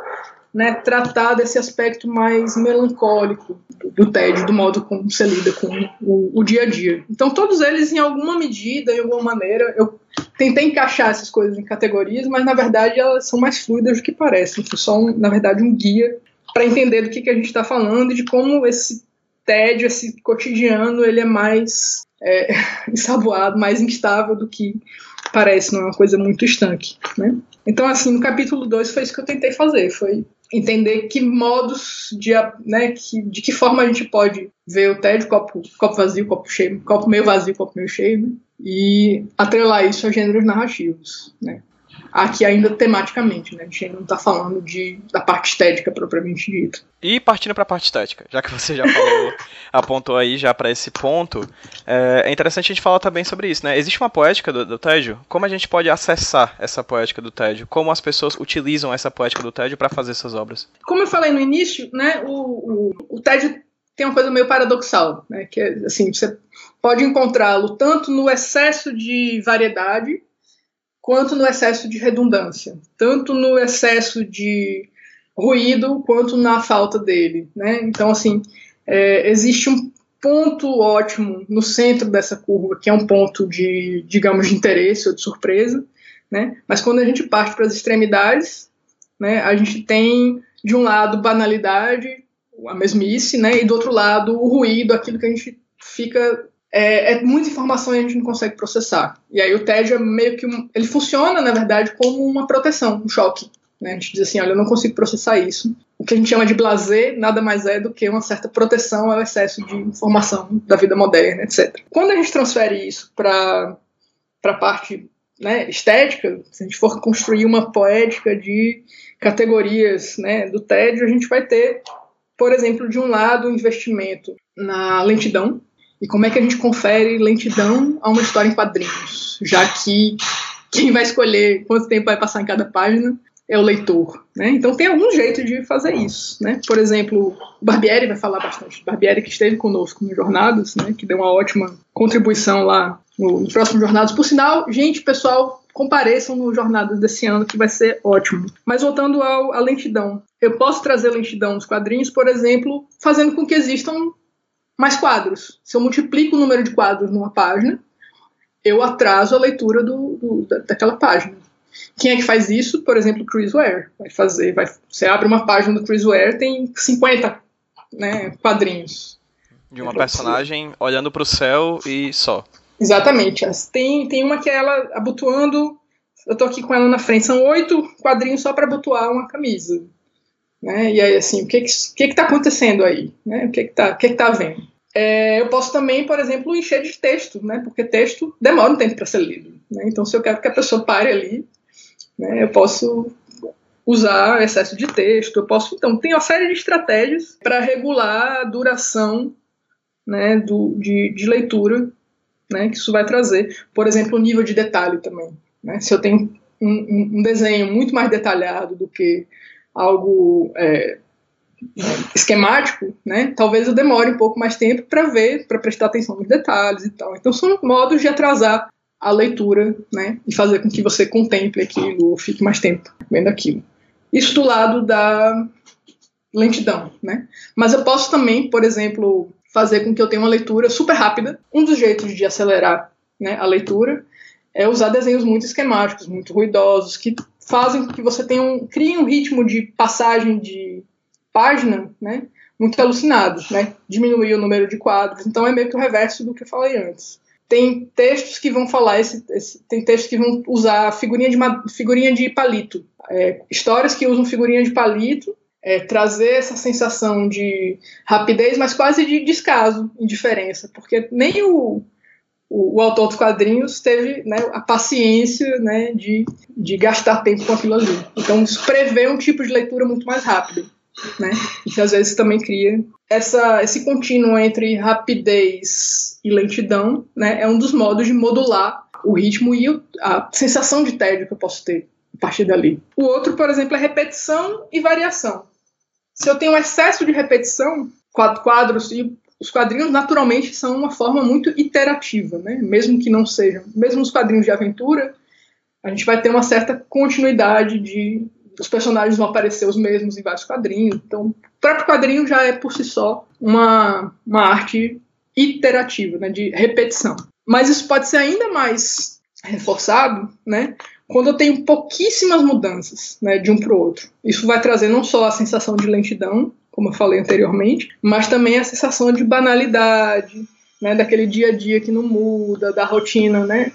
né, tratar desse aspecto mais melancólico do, TED, do modo como você lida com o, o, dia a dia. Então, todos eles, em alguma medida, em alguma maneira, eu tentei encaixar essas coisas em categorias, mas na verdade elas são mais fluidas do que parecem. Foi só, um, na verdade, um guia para entender do que, que a gente está falando e de como esse TED, esse cotidiano, ele é mais é, ensaboado, mais instável do que parece, não é uma coisa muito estanque, né? Então, assim, no capítulo 2 foi isso que eu tentei fazer, foi entender que modos de, né, que, de que forma a gente pode ver o TED, copo, copo vazio, copo cheio, copo meio vazio, copo meio cheio, né? e atrelar isso a gêneros narrativos, né? Aqui ainda tematicamente, né? A gente ainda não está falando de, da parte estética propriamente dita. E partindo para a parte estética, já que você já falou, apontou aí já para esse ponto, é, é, interessante a gente falar também sobre isso, né? Existe uma poética do, do tédio? Como a gente pode acessar essa poética do tédio? Como as pessoas utilizam essa poética do tédio para fazer suas obras? Como eu falei no início, né? O, o, o tédio tem uma coisa meio paradoxal, né? Que é, assim, você pode encontrá-lo tanto no excesso de variedade quanto no excesso de redundância, tanto no excesso de ruído quanto na falta dele, né? Então, assim, é, existe um ponto ótimo no centro dessa curva, que é um ponto de, digamos, de interesse ou de surpresa, né? Mas quando a gente parte para as extremidades, né, a gente tem de um lado banalidade, a mesmice, né, e do outro lado o ruído, aquilo que a gente fica é, é, muita informação e a gente não consegue processar. E aí o TED é meio que um, ele funciona, na verdade, como uma proteção, um choque. Né? A gente diz assim, olha, eu não consigo processar isso. O que a gente chama de blazer nada mais é do que uma certa proteção ao excesso de informação da vida moderna, etc. Quando a gente transfere isso para a parte né, estética, se a gente for construir uma poética de categorias né, do TED, a gente vai ter, por exemplo, de um lado, o investimento na lentidão, e como é que a gente confere lentidão a uma história em quadrinhos, já que quem vai escolher quanto tempo vai passar em cada página é o leitor, né? Então tem algum jeito de fazer isso, né? Por exemplo, o Barbieri vai falar bastante. Barbieri que esteve conosco no Jornadas, né? Que deu uma ótima contribuição lá no, no próximo Jornadas. Por sinal, gente, pessoal, compareçam no Jornadas desse ano que vai ser ótimo. Mas voltando ao, à lentidão, eu posso trazer lentidão nos quadrinhos, por exemplo, fazendo com que existam mais quadros. Se eu multiplico o número de quadros numa página, eu atraso a leitura do, do, daquela página. Quem é que faz isso? Por exemplo, Chris Ware. Vai fazer, vai, você abre uma página do Chris Ware, tem 50 né, quadrinhos. De uma personagem olhando para o céu e só. Exatamente. Tem, tem uma que é ela abotoando. Eu tô aqui com ela na frente. São oito quadrinhos só para abotoar uma camisa. Né? E aí, assim, o que que, que, que tá acontecendo aí? Né? O que que tá, o que que tá vendo? É, eu posso também, por exemplo, encher de texto, né? Porque texto demora um tempo para ser lido. Né? Então, se eu quero que a pessoa pare ali, né, eu posso usar excesso de texto, eu posso. Então, tem uma série de estratégias para regular a duração né, do, de, de leitura né, que isso vai trazer. Por exemplo, o nível de detalhe também. Né? Se eu tenho um, um, desenho muito mais detalhado do que algo é, esquemático, né, talvez eu demore um pouco mais tempo para ver, para prestar atenção nos detalhes e tal. Então são modos de atrasar a leitura, né, e fazer com que você contemple aquilo ou fique mais tempo vendo aquilo. Isso do lado da lentidão, né? Mas eu posso também, por exemplo, fazer com que eu tenha uma leitura super rápida. Um dos jeitos de acelerar né, a leitura é usar desenhos muito esquemáticos, muito ruidosos, que fazem com que você tenha um, crie um ritmo de passagem de página, né, muito alucinado, né, diminuir o número de quadros. Então é meio que o reverso do que eu falei antes. Tem textos que vão falar esse, esse tem textos que vão usar figurinha de figurinha de palito, é, histórias que usam figurinha de palito, é, trazer essa sensação de rapidez, mas quase de descaso, indiferença, porque nem o o, o, autor dos quadrinhos teve né, a paciência né, de, de gastar tempo com aquilo ali. Então, isso prevê um tipo de leitura muito mais rápido. Né? E que às vezes também cria essa, esse contínuo entre rapidez e lentidão, né? É um dos modos de modular o ritmo e a sensação de tédio que eu posso ter partir dali. O outro, por exemplo, é repetição e variação. Se eu tenho um excesso de repetição, quadros e os quadrinhos naturalmente são uma forma muito iterativa, né? Mesmo que não sejam, mesmo os quadrinhos de aventura, a gente vai ter uma certa continuidade de os personagens vão aparecer os mesmos em vários quadrinhos. Então, o próprio quadrinho já é por si só uma, uma arte iterativa, né, de repetição. Mas isso pode ser ainda mais reforçado, né, quando eu tenho pouquíssimas mudanças, né, de um para o outro. Isso vai trazer não só a sensação de lentidão, como eu falei anteriormente, mas também a sensação de banalidade, né, daquele dia a dia que não muda, da rotina, né?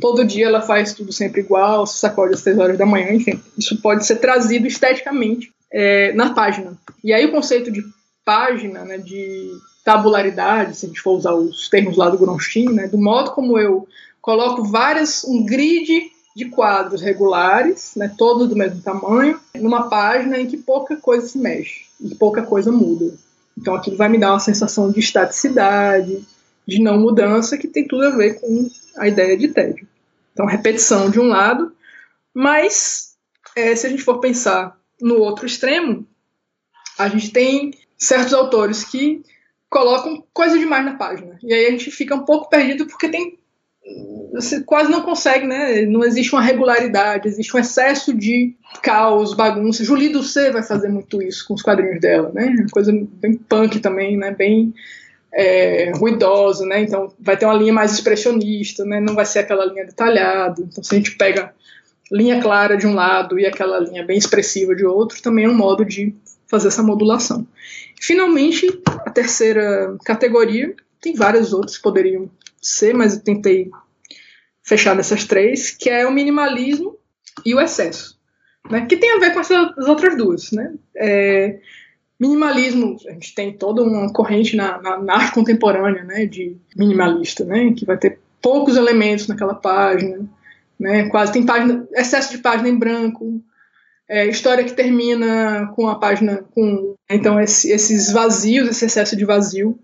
Todo dia ela faz tudo sempre igual, se sacode às 6 horas da manhã, enfim. Isso pode ser trazido esteticamente é, na página. E aí o conceito de página, né, de tabularidade, se a gente for usar os termos lá do Gronstein, né, do modo como eu coloco várias, um grid de quadros regulares, né, todos do mesmo tamanho, numa página em que pouca coisa se mexe e pouca coisa muda. Então aquilo vai me dar uma sensação de estaticidade, de não mudança, que tem tudo a ver com a ideia de tédio. Então, repetição de um lado, mas é, se a gente for pensar no outro extremo, a gente tem certos autores que colocam coisa demais na página. E aí a gente fica um pouco perdido porque tem você quase não consegue, né? Não existe uma regularidade, existe um excesso de caos, bagunça. Julie Doucet vai fazer muito isso com os quadrinhos dela, né? Coisa bem punk também, né? Bem é, ruidosa, né? Então vai ter uma linha mais expressionista, né? Não vai ser aquela linha detalhada. Então se a gente pega linha clara de um lado e aquela linha bem expressiva de outro, também é um modo de fazer essa modulação. Finalmente, a terceira categoria, tem várias outras que poderiam ser, mas eu tentei fechar nessas três, que é o minimalismo e o excesso, né? Que tem a ver com essas outras duas, né? É, minimalismo, a gente tem toda uma corrente na, na, na, arte contemporânea, né? De minimalista, né? Que vai ter poucos elementos naquela página, né? Quase tem página, excesso de página em branco, é, história que termina com a página com então esse, esses vazios, esse excesso de vazio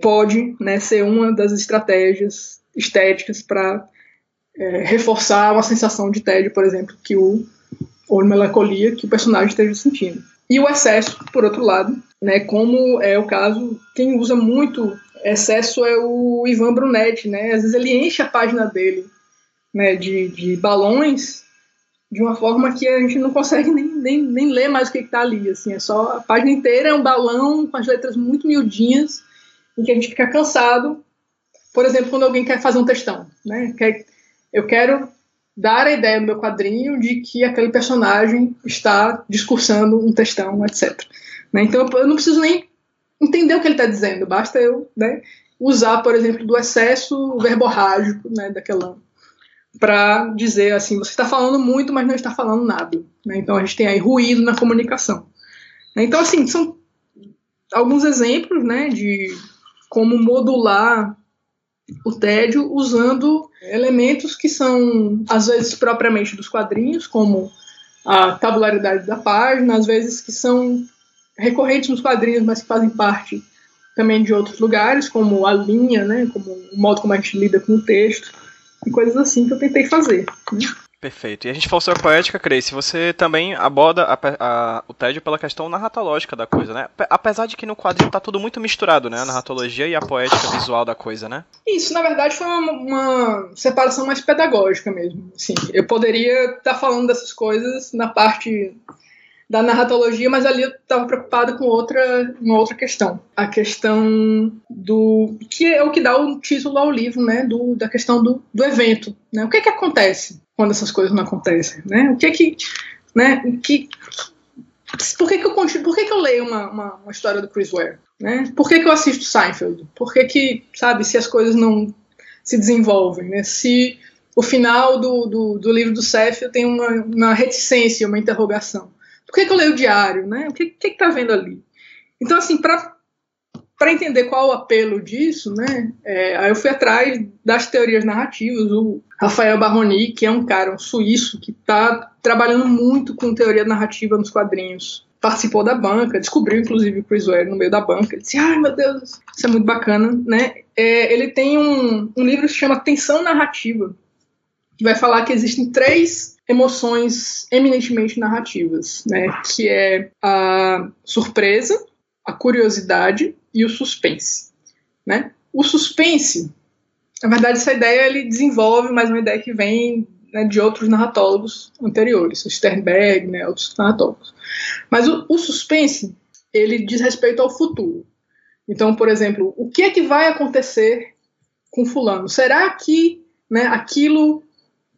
pode né, ser uma das estratégias estéticas para é, reforçar uma sensação de tédio, por exemplo, que o ou melancolia que o personagem esteja sentindo. E o excesso, por outro lado, né, como é o caso, quem usa muito excesso é o Ivan Brunetti, né? Às vezes ele enche a página dele, né, de, de balões de uma forma que a gente não consegue nem, nem, nem ler mais o que está ali, assim, é só a página inteira é um balão com as letras muito miudinhas em que a gente fica cansado. Por exemplo, quando alguém quer fazer um textão, né? Quer, eu quero dar a ideia no meu quadrinho de que aquele personagem está discursando um textão, etc. Né? Então eu não preciso nem entender o que ele está dizendo, basta eu né, usar, por exemplo, do excesso verborrágico né, daquela para dizer assim, você está falando muito, mas não está falando nada. Né? Então a gente tem aí ruído na comunicação. Então assim são alguns exemplos, né, de como modular o tédio usando elementos que são, às vezes, propriamente dos quadrinhos, como a tabularidade da página, às vezes que são recorrentes nos quadrinhos, mas que fazem parte também de outros lugares, como a linha, né, como o modo como a gente lida com o texto, e coisas assim que eu tentei fazer. Né? Perfeito. E a gente falou sobre a poética, Grace. Você também aborda a, a, o tédio pela questão narratológica da coisa, né? Apesar de que no quadrinho tá tudo muito misturado, né? A narratologia e a poética visual da coisa, né? Isso, na verdade, foi uma, uma separação mais pedagógica mesmo. Assim, eu poderia estar tá falando dessas coisas na parte da narratologia, mas ali eu estava preocupada com outra, uma outra questão. A questão do. que é o que dá o título ao livro, né? Do, da questão do, do evento. Né? O que é que acontece quando essas coisas não acontecem? Né? O que é que. Né? Que, por que, que, eu, por que, que eu leio uma, uma, uma história do Chris Ware? Né? Por que, que eu assisto Seinfeld? Por que, que, sabe, se as coisas não se desenvolvem? Né? Se o final do, do, do livro do Seth tem uma, uma reticência, uma interrogação. Por que, que eu leio o diário? Né? O que está vendo ali? Então, assim, para para entender qual o apelo disso, né, é, aí eu fui atrás das teorias narrativas. O Rafael Barroni, que é um cara, um suíço, que está trabalhando muito com teoria narrativa nos quadrinhos, participou da banca, descobriu inclusive o Chris Ware no meio da banca. Ele disse: Ai meu Deus, isso é muito bacana. Né? É, ele tem um, um livro que se chama Tensão Narrativa, que vai falar que existem três emoções eminentemente narrativas, né? Que é a surpresa, a curiosidade e o suspense, né? O suspense, na verdade, essa ideia ele desenvolve mais uma ideia que vem né, de outros narratólogos anteriores, Sternberg, né, outros narratólogos. Mas o, o suspense ele diz respeito ao futuro. Então, por exemplo, o que é que vai acontecer com fulano? Será que né, aquilo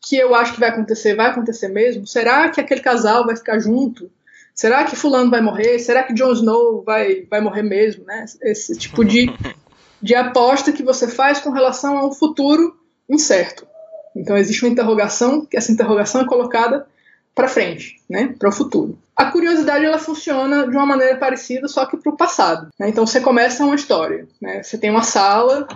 que eu acho que vai acontecer vai acontecer mesmo? Será que aquele casal vai ficar junto? Será que fulano vai morrer? Será que Jon Snow vai, vai morrer mesmo? Né? Esse tipo de, de aposta que você faz com relação a um futuro incerto. Então existe uma interrogação, que essa interrogação é colocada para frente, né, para o futuro. A curiosidade ela funciona de uma maneira parecida, só que para o passado. Né? Então você começa uma história, né? Você tem uma sala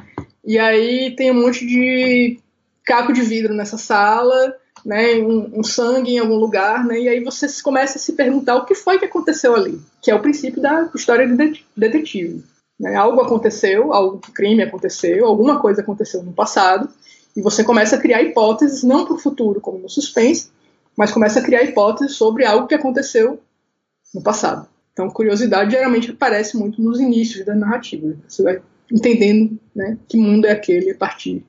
e aí tem um monte de caco de vidro nessa sala, né? Um, um, sangue em algum lugar, né? E aí você começa a se perguntar o que foi que aconteceu ali, que é o princípio da história de detetive. Né? Algo aconteceu, algum crime aconteceu, alguma coisa aconteceu no passado e você começa a criar hipóteses não para o futuro, como no suspense, mas começa a criar hipóteses sobre algo que aconteceu no passado. Então, curiosidade geralmente aparece muito nos inícios da narrativa. Você vai entendendo né, que mundo é aquele a partir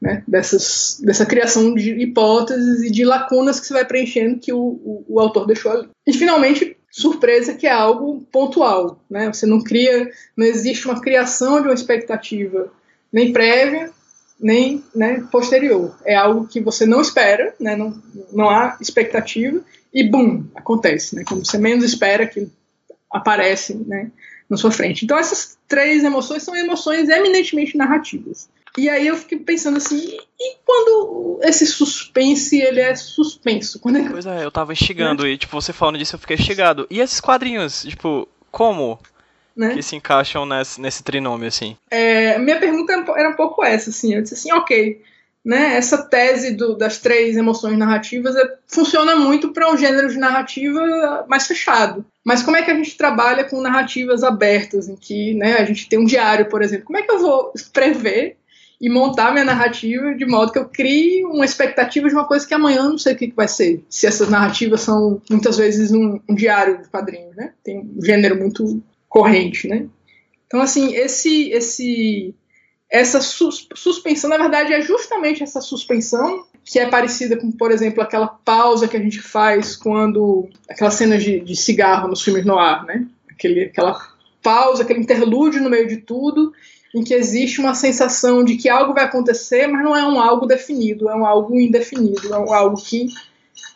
né, dessas, dessa criação de hipóteses e de lacunas que você vai preenchendo que o, o, o, autor deixou ali. E, finalmente, surpresa, que é algo pontual. Né? Você não cria, não existe uma criação de uma expectativa nem prévia, nem né, posterior. É algo que você não espera, né, não, não há expectativa, e bum, acontece. Né, você menos espera, que aparece né, na sua frente. Então, essas três emoções são emoções eminentemente narrativas. E aí eu fiquei pensando assim, e quando esse suspense, ele é suspenso? Quando é... Pois é, eu tava instigando, e tipo, você falando disso, eu fiquei instigado. E esses quadrinhos, tipo, como? né? Que se encaixam nesse, nesse trinômio, assim. É, minha pergunta era um pouco essa, assim. Eu disse assim, ok, né? Essa tese do, das três emoções narrativas é, funciona muito para um gênero de narrativa mais fechado. Mas como é que a gente trabalha com narrativas abertas, em que né, a gente tem um diário, por exemplo? Como é que eu vou prever e montar minha narrativa de modo que eu crie uma expectativa de uma coisa que amanhã eu não sei o que, vai ser. Se essas narrativas são muitas vezes um, um diário de quadrinhos, né? Tem um gênero muito corrente, né? Então, assim, esse, esse, essa sus suspensão, na verdade, é justamente essa suspensão que é parecida com, por exemplo, aquela pausa que a gente faz quando. aquela cena de, de cigarro nos filmes no ar, né? Aquele, aquela pausa, aquele interlúdio no meio de tudo, em que existe uma sensação de que algo vai acontecer, mas não é um algo definido, é um algo indefinido, é um algo que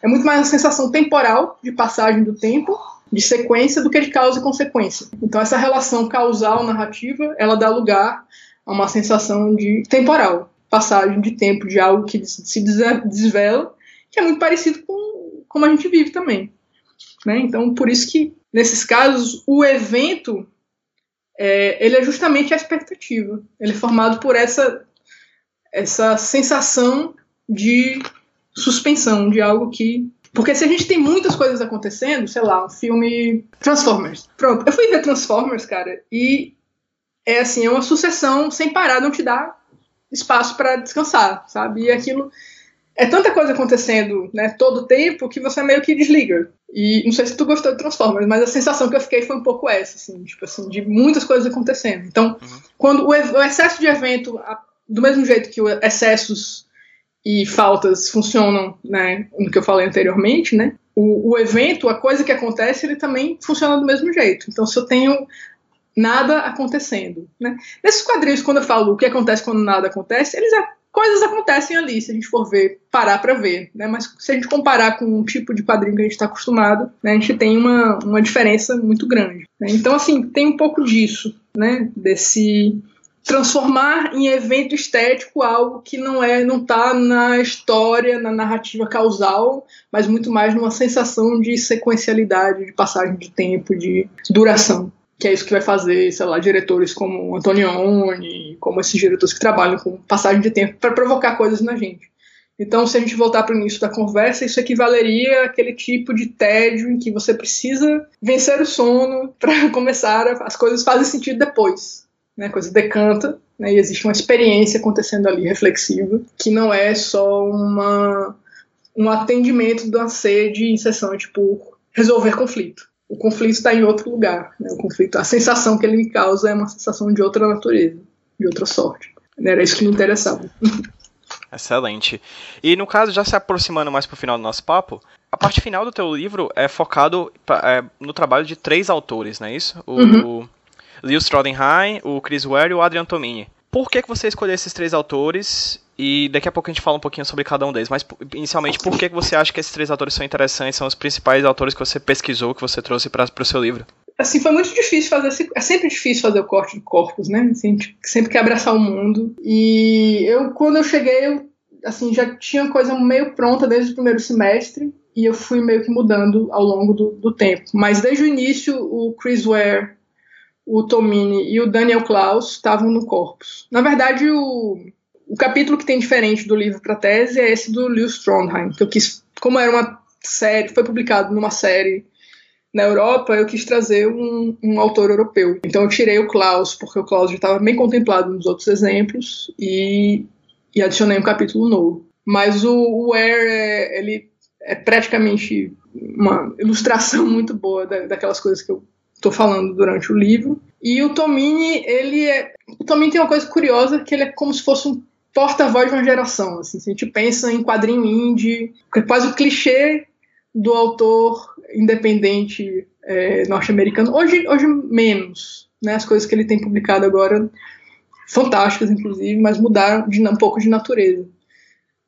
é muito mais uma sensação temporal de passagem do tempo de sequência do que de causa e consequência. Então essa relação causal narrativa, ela dá lugar a uma sensação de temporal, passagem de tempo de algo que se desvela, que é muito parecido com como a gente vive também. Né? Então por isso que nesses casos o evento é, ele é justamente a expectativa. Ele é formado por essa essa sensação de suspensão de algo que porque se a gente tem muitas coisas acontecendo, sei lá, um filme Transformers. Pronto, eu fui ver Transformers, cara, e é assim, é uma sucessão sem parar, não te dá espaço para descansar, sabe? E aquilo é tanta coisa acontecendo, né, todo tempo que você meio que desliga. E não sei se tu gostou de Transformers, mas a sensação que eu fiquei foi um pouco essa, assim, tipo assim, de muitas coisas acontecendo. Então, uhum. quando o, o, excesso de evento, a, do mesmo jeito que excessos e faltas funcionam, né, no que eu falei anteriormente, né, o, o, evento, a coisa que acontece, ele também funciona do mesmo jeito. Então, se eu tenho nada acontecendo, né, nesses quadrinhos, quando eu falo o que acontece quando nada acontece, eles coisas acontecem ali, se a gente for ver, parar para ver, né, mas se a gente comparar com um tipo de quadrinho que a gente está acostumado, né, a gente tem uma, uma diferença muito grande. Né? Então, assim, tem um pouco disso, né, desse transformar em evento estético algo que não é, não está na história, na narrativa causal, mas muito mais numa sensação de sequencialidade, de passagem de tempo, de duração. Que é isso que vai fazer, sei lá, diretores como Antonioni, como esses diretores que trabalham com passagem de tempo para provocar coisas na gente. Então, se a gente voltar para o início da conversa, isso equivaleria àquele tipo de tédio em que você precisa vencer o sono para começar, a, as coisas fazem sentido depois né, a coisa decanta, né, e existe uma experiência acontecendo ali reflexiva, que não é só uma um atendimento de uma sede incessante por resolver conflito. O conflito está em outro lugar. Né? O conflito, a sensação que ele me causa é uma sensação de outra natureza, de outra sorte. Era isso que me interessava. Excelente. E no caso, já se aproximando mais para o final do nosso papo, a parte final do teu livro é focado é, no trabalho de três autores, não é isso? O, uhum. o Leo Strodenheim, o Chris Ware e o Adrian Tomini. Por que, que você escolheu esses três autores? E daqui a pouco a gente fala um pouquinho sobre cada um deles. Mas, inicialmente, por que, você acha que esses três autores são interessantes? São os principais autores que você pesquisou, que você trouxe para o seu livro? Assim, foi muito difícil fazer É sempre difícil fazer o corte de corpos, né? Assim, a gente sempre quer abraçar o mundo. E eu, quando eu cheguei, eu, assim, já tinha coisa meio pronta desde o primeiro semestre. E eu fui meio que mudando ao longo do, do tempo. Mas desde o início, o Chris Ware o Tomini e o Daniel Klaus estavam no corpus. Na verdade, o, o capítulo que tem diferente do livro para tese é esse do Lewis Trondheim, que eu quis, como era uma série, foi publicado numa série na Europa, eu quis trazer um, um autor europeu. Então eu tirei o Klaus, porque o Klaus já estava bem contemplado nos outros exemplos, e, e adicionei um capítulo novo. Mas o, o Ware, é, ele é praticamente uma ilustração muito boa da, daquelas coisas que eu estou falando durante o livro. E o Tomini, ele é. O Tomini tem uma coisa curiosa que ele é como se fosse um porta-voz de uma geração. Assim, se a gente pensa em quadrinho indie, é quase o clichê do autor independente é, norte-americano. Hoje, hoje menos. Né? As coisas que ele tem publicado agora, fantásticas, inclusive, mas mudaram de, um pouco de natureza.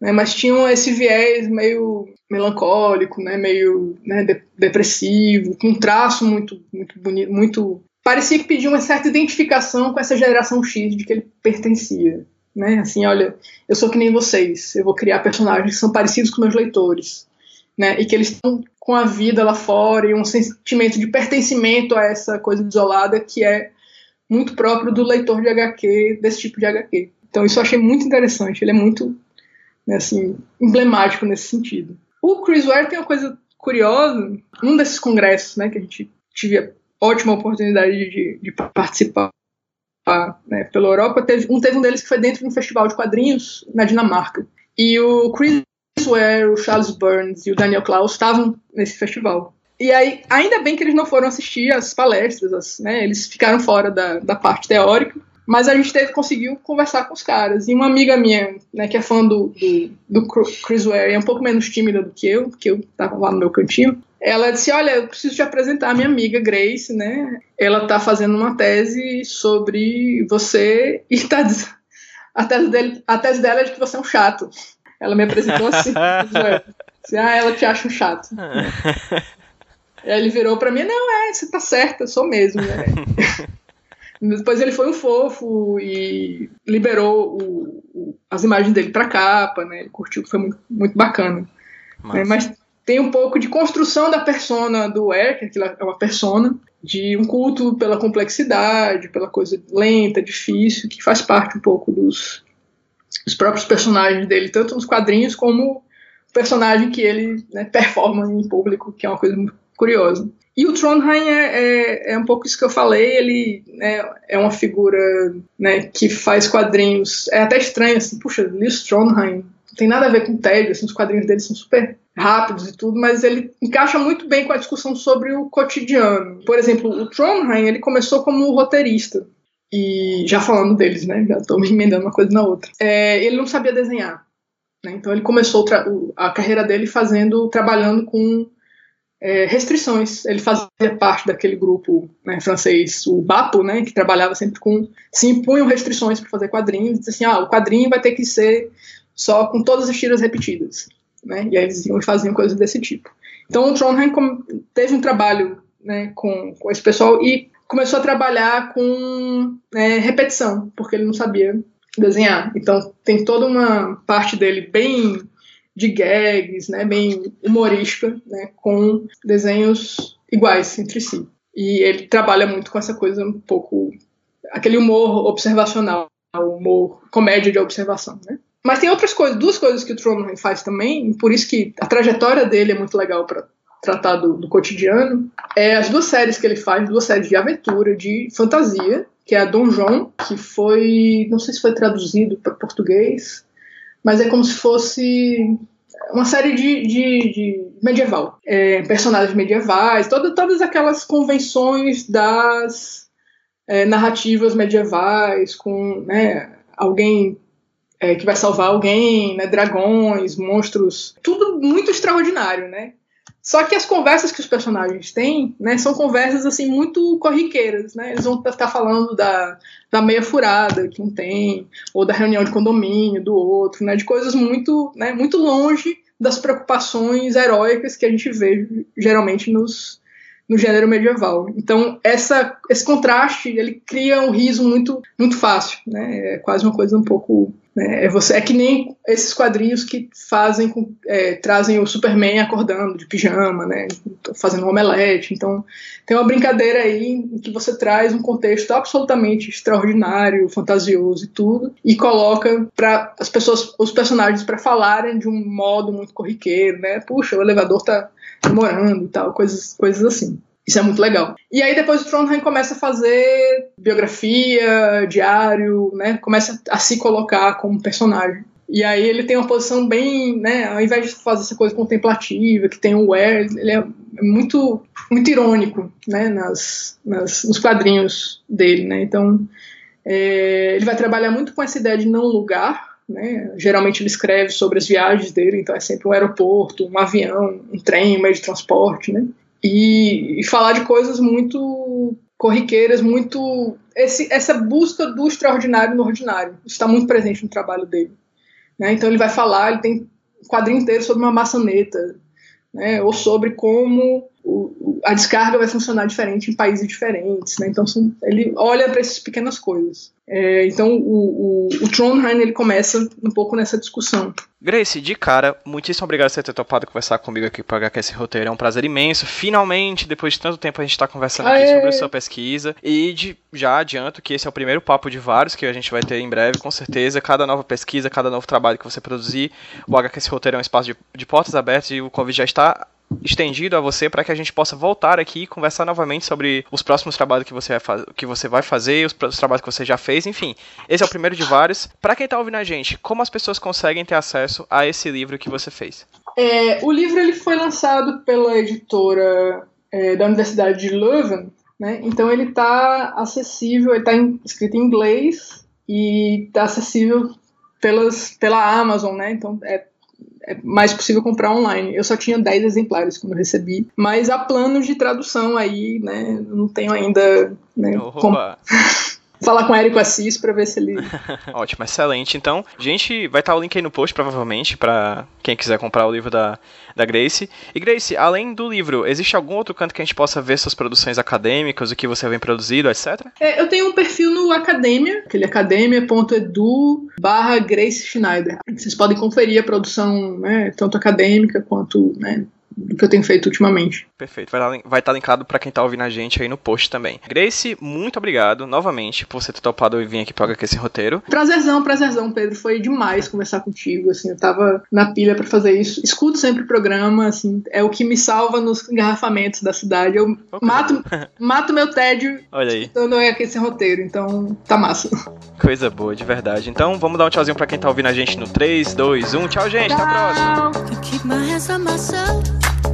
Né? Mas tinham esse viés meio melancólico, né, meio né, de, depressivo, com um traço muito, muito bonito, muito parecia que pedia uma certa identificação com essa geração X de que ele pertencia, né? Assim, olha, eu sou que nem vocês, eu vou criar personagens que são parecidos com meus leitores, né? E que eles estão com a vida lá fora e um sentimento de pertencimento a essa coisa isolada que é muito próprio do leitor de HQ, desse tipo de HQ. Então isso eu achei muito interessante, ele é muito né, assim, emblemático nesse sentido. O Chris Ware tem uma coisa curiosa, um desses congressos, né, que a gente tive a ótima oportunidade de, de participar né, pela Europa, teve, um teve um deles que foi dentro de um festival de quadrinhos na Dinamarca. E o Chris Ware, o Charles Burns e o Daniel Klaus estavam nesse festival. E aí, ainda bem que eles não foram assistir as palestras, as, né, eles ficaram fora da, da parte teórica, mas a gente teve, conseguiu conversar com os caras. E uma amiga minha, né, que é fã do, do, do Chris Ware, é um pouco menos tímida do que eu, porque eu tava lá no meu cantinho, ela disse: Olha, eu preciso te apresentar a minha amiga Grace, né? Ela tá fazendo uma tese sobre você e tá. A tese, dele, a tese dela é de que você é um chato. Ela me apresentou assim. assim ah, ela te acha um chato. Aí ele virou pra mim: Não, é, você tá certa, eu sou mesmo. Né? Depois ele foi um fofo e liberou o, o, as imagens dele para capa, né? Ele curtiu, foi muito, muito bacana. Mas... mas tem um pouco de construção da persona do Eric, que é uma persona, de um culto pela complexidade, pela coisa lenta, difícil, que faz parte um pouco dos, dos próprios personagens dele, tanto nos quadrinhos como o personagem que ele né, performa em público, que é uma coisa muito curiosa. E o Trondheim é, é, é, um pouco isso que eu falei, ele né, é uma figura né, que faz quadrinhos, é até estranho, assim, puxa, Lewis Trondheim, não tem nada a ver com tédio, assim, os quadrinhos dele são super rápidos e tudo, mas ele encaixa muito bem com a discussão sobre o cotidiano. Por exemplo, o Trondheim, ele começou como roteirista, e já falando deles, né, já estou me emendando uma coisa na outra. É, ele não sabia desenhar, né, então ele começou a carreira dele fazendo, trabalhando com é, restrições. Ele fazia parte daquele grupo né, francês, o BAPO, né, que trabalhava sempre com. se impunham restrições para fazer quadrinhos, dizia assim: ah, o quadrinho vai ter que ser só com todas as tiras repetidas. Né, e aí eles iam e faziam coisas desse tipo. Então o Trondheim teve um trabalho né, com, com esse pessoal e começou a trabalhar com é, repetição, porque ele não sabia desenhar. Então tem toda uma parte dele bem de gags, né, bem humorística, né, com desenhos iguais entre si. E ele trabalha muito com essa coisa um pouco aquele humor observacional, humor comédia de observação, né? Mas tem outras coisas, duas coisas que o Truman faz também, por isso que a trajetória dele é muito legal para tratar do, do, cotidiano. É as duas séries que ele faz, duas séries de aventura, de fantasia, que é a Don John, que foi, não sei se foi traduzido para português, mas é como se fosse uma série de, de, de medieval, é, personagens medievais, toda, todas aquelas convenções das é, narrativas medievais, com né, alguém é, que vai salvar alguém, né, dragões, monstros, tudo muito extraordinário, né? Só que as conversas que os personagens têm, né, são conversas assim muito corriqueiras, né? Eles vão estar falando da, da meia furada que um tem, ou da reunião de condomínio do outro, né? De coisas muito, né, muito longe das preocupações heróicas que a gente vê geralmente nos, no gênero medieval. Então, essa, esse contraste, ele cria um riso muito, muito fácil, né? É quase uma coisa um pouco né? É, você, é que nem esses quadrinhos que fazem com, é, trazem o Superman acordando de pijama, né? fazendo um omelete. Então tem uma brincadeira aí em que você traz um contexto absolutamente extraordinário, fantasioso e tudo, e coloca para as pessoas, os personagens para falarem de um modo muito corriqueiro, né? Puxa, o elevador tá demorando e tal, coisas, coisas assim. Isso é muito legal. E aí depois o Trondheim começa a fazer biografia, diário, né? Começa a se colocar como personagem. E aí ele tem uma posição bem, né? Ao invés de fazer essa coisa contemplativa, que tem o Ware, ele é muito, muito irônico, né? Nas, nas, nos quadrinhos dele, né? Então é, ele vai trabalhar muito com essa ideia de não lugar, né? Geralmente ele escreve sobre as viagens dele, então é sempre um aeroporto, um avião, um trem, um meio de transporte, né? e, e falar de coisas muito corriqueiras, muito. Esse, essa busca do extraordinário no ordinário. está muito presente no trabalho dele. Né? Então ele vai falar, ele tem um quadrinho inteiro sobre uma maçaneta, né? ou sobre como o, a descarga vai funcionar diferente em países diferentes. Né? Então são, ele olha para essas pequenas coisas. É, então o, o, o Trondheim ele começa um pouco nessa discussão. Grace, de cara, muitíssimo obrigado por você ter topado conversar comigo aqui para HQ esse roteiro. É um prazer imenso. Finalmente, depois de tanto tempo, a gente está conversando Aê. aqui sobre a sua pesquisa. E de, já adianto que esse é o primeiro papo de vários que a gente vai ter em breve, com certeza. Cada nova pesquisa, cada novo trabalho que você produzir, o HQ esse roteiro é um espaço de, de portas abertas e o convite já está estendido a você para que a gente possa voltar aqui e conversar novamente sobre os próximos trabalhos que você vai, que você vai fazer, os, os, trabalhos que você já fez, enfim. Esse é o primeiro de vários. Para quem está ouvindo a gente, como as pessoas conseguem ter acesso a esse livro que você fez? É, o livro ele foi lançado pela editora é, da Universidade de Leuven, né? então ele está acessível, ele está escrito em inglês e está acessível pelas, pela Amazon, né? então é é mais possível comprar online. Eu só tinha 10 exemplares quando recebi, mas há planos de tradução aí, né? Não tenho ainda. Né, Opa. falar com o Érico Assis para ver se ele. Ótimo, excelente. Então, gente, vai estar o link aí no post, provavelmente, para quem quiser comprar o livro da, da Grace. E Grace, além do livro, existe algum outro canto que a gente possa ver suas produções acadêmicas, o que você vem produzido, etc? É, eu tenho um perfil no Academia, aquele academia.edu barra Grace Schneider. Vocês podem conferir a produção, né, tanto acadêmica quanto né, do que eu tenho feito ultimamente. Perfeito. Vai, vai estar linkado para quem está ouvindo a gente aí no post também. Grace, muito obrigado novamente por você ter topado e vir aqui para esse roteiro. Prazerzão, prazerzão, Pedro. Foi demais conversar contigo. Assim, eu tava na pilha para fazer isso. Escuto sempre o programa, assim, é o que me salva nos engarrafamentos da cidade. Eu okay. mato, mato meu tédio Olha aí. escutando esse roteiro. Então, tá massa. Coisa boa, de verdade. Então, vamos dar um tchauzinho para quem tá ouvindo a gente no 3, 2, 1. Tchau, gente. Tchau. Até a próxima. Thank you.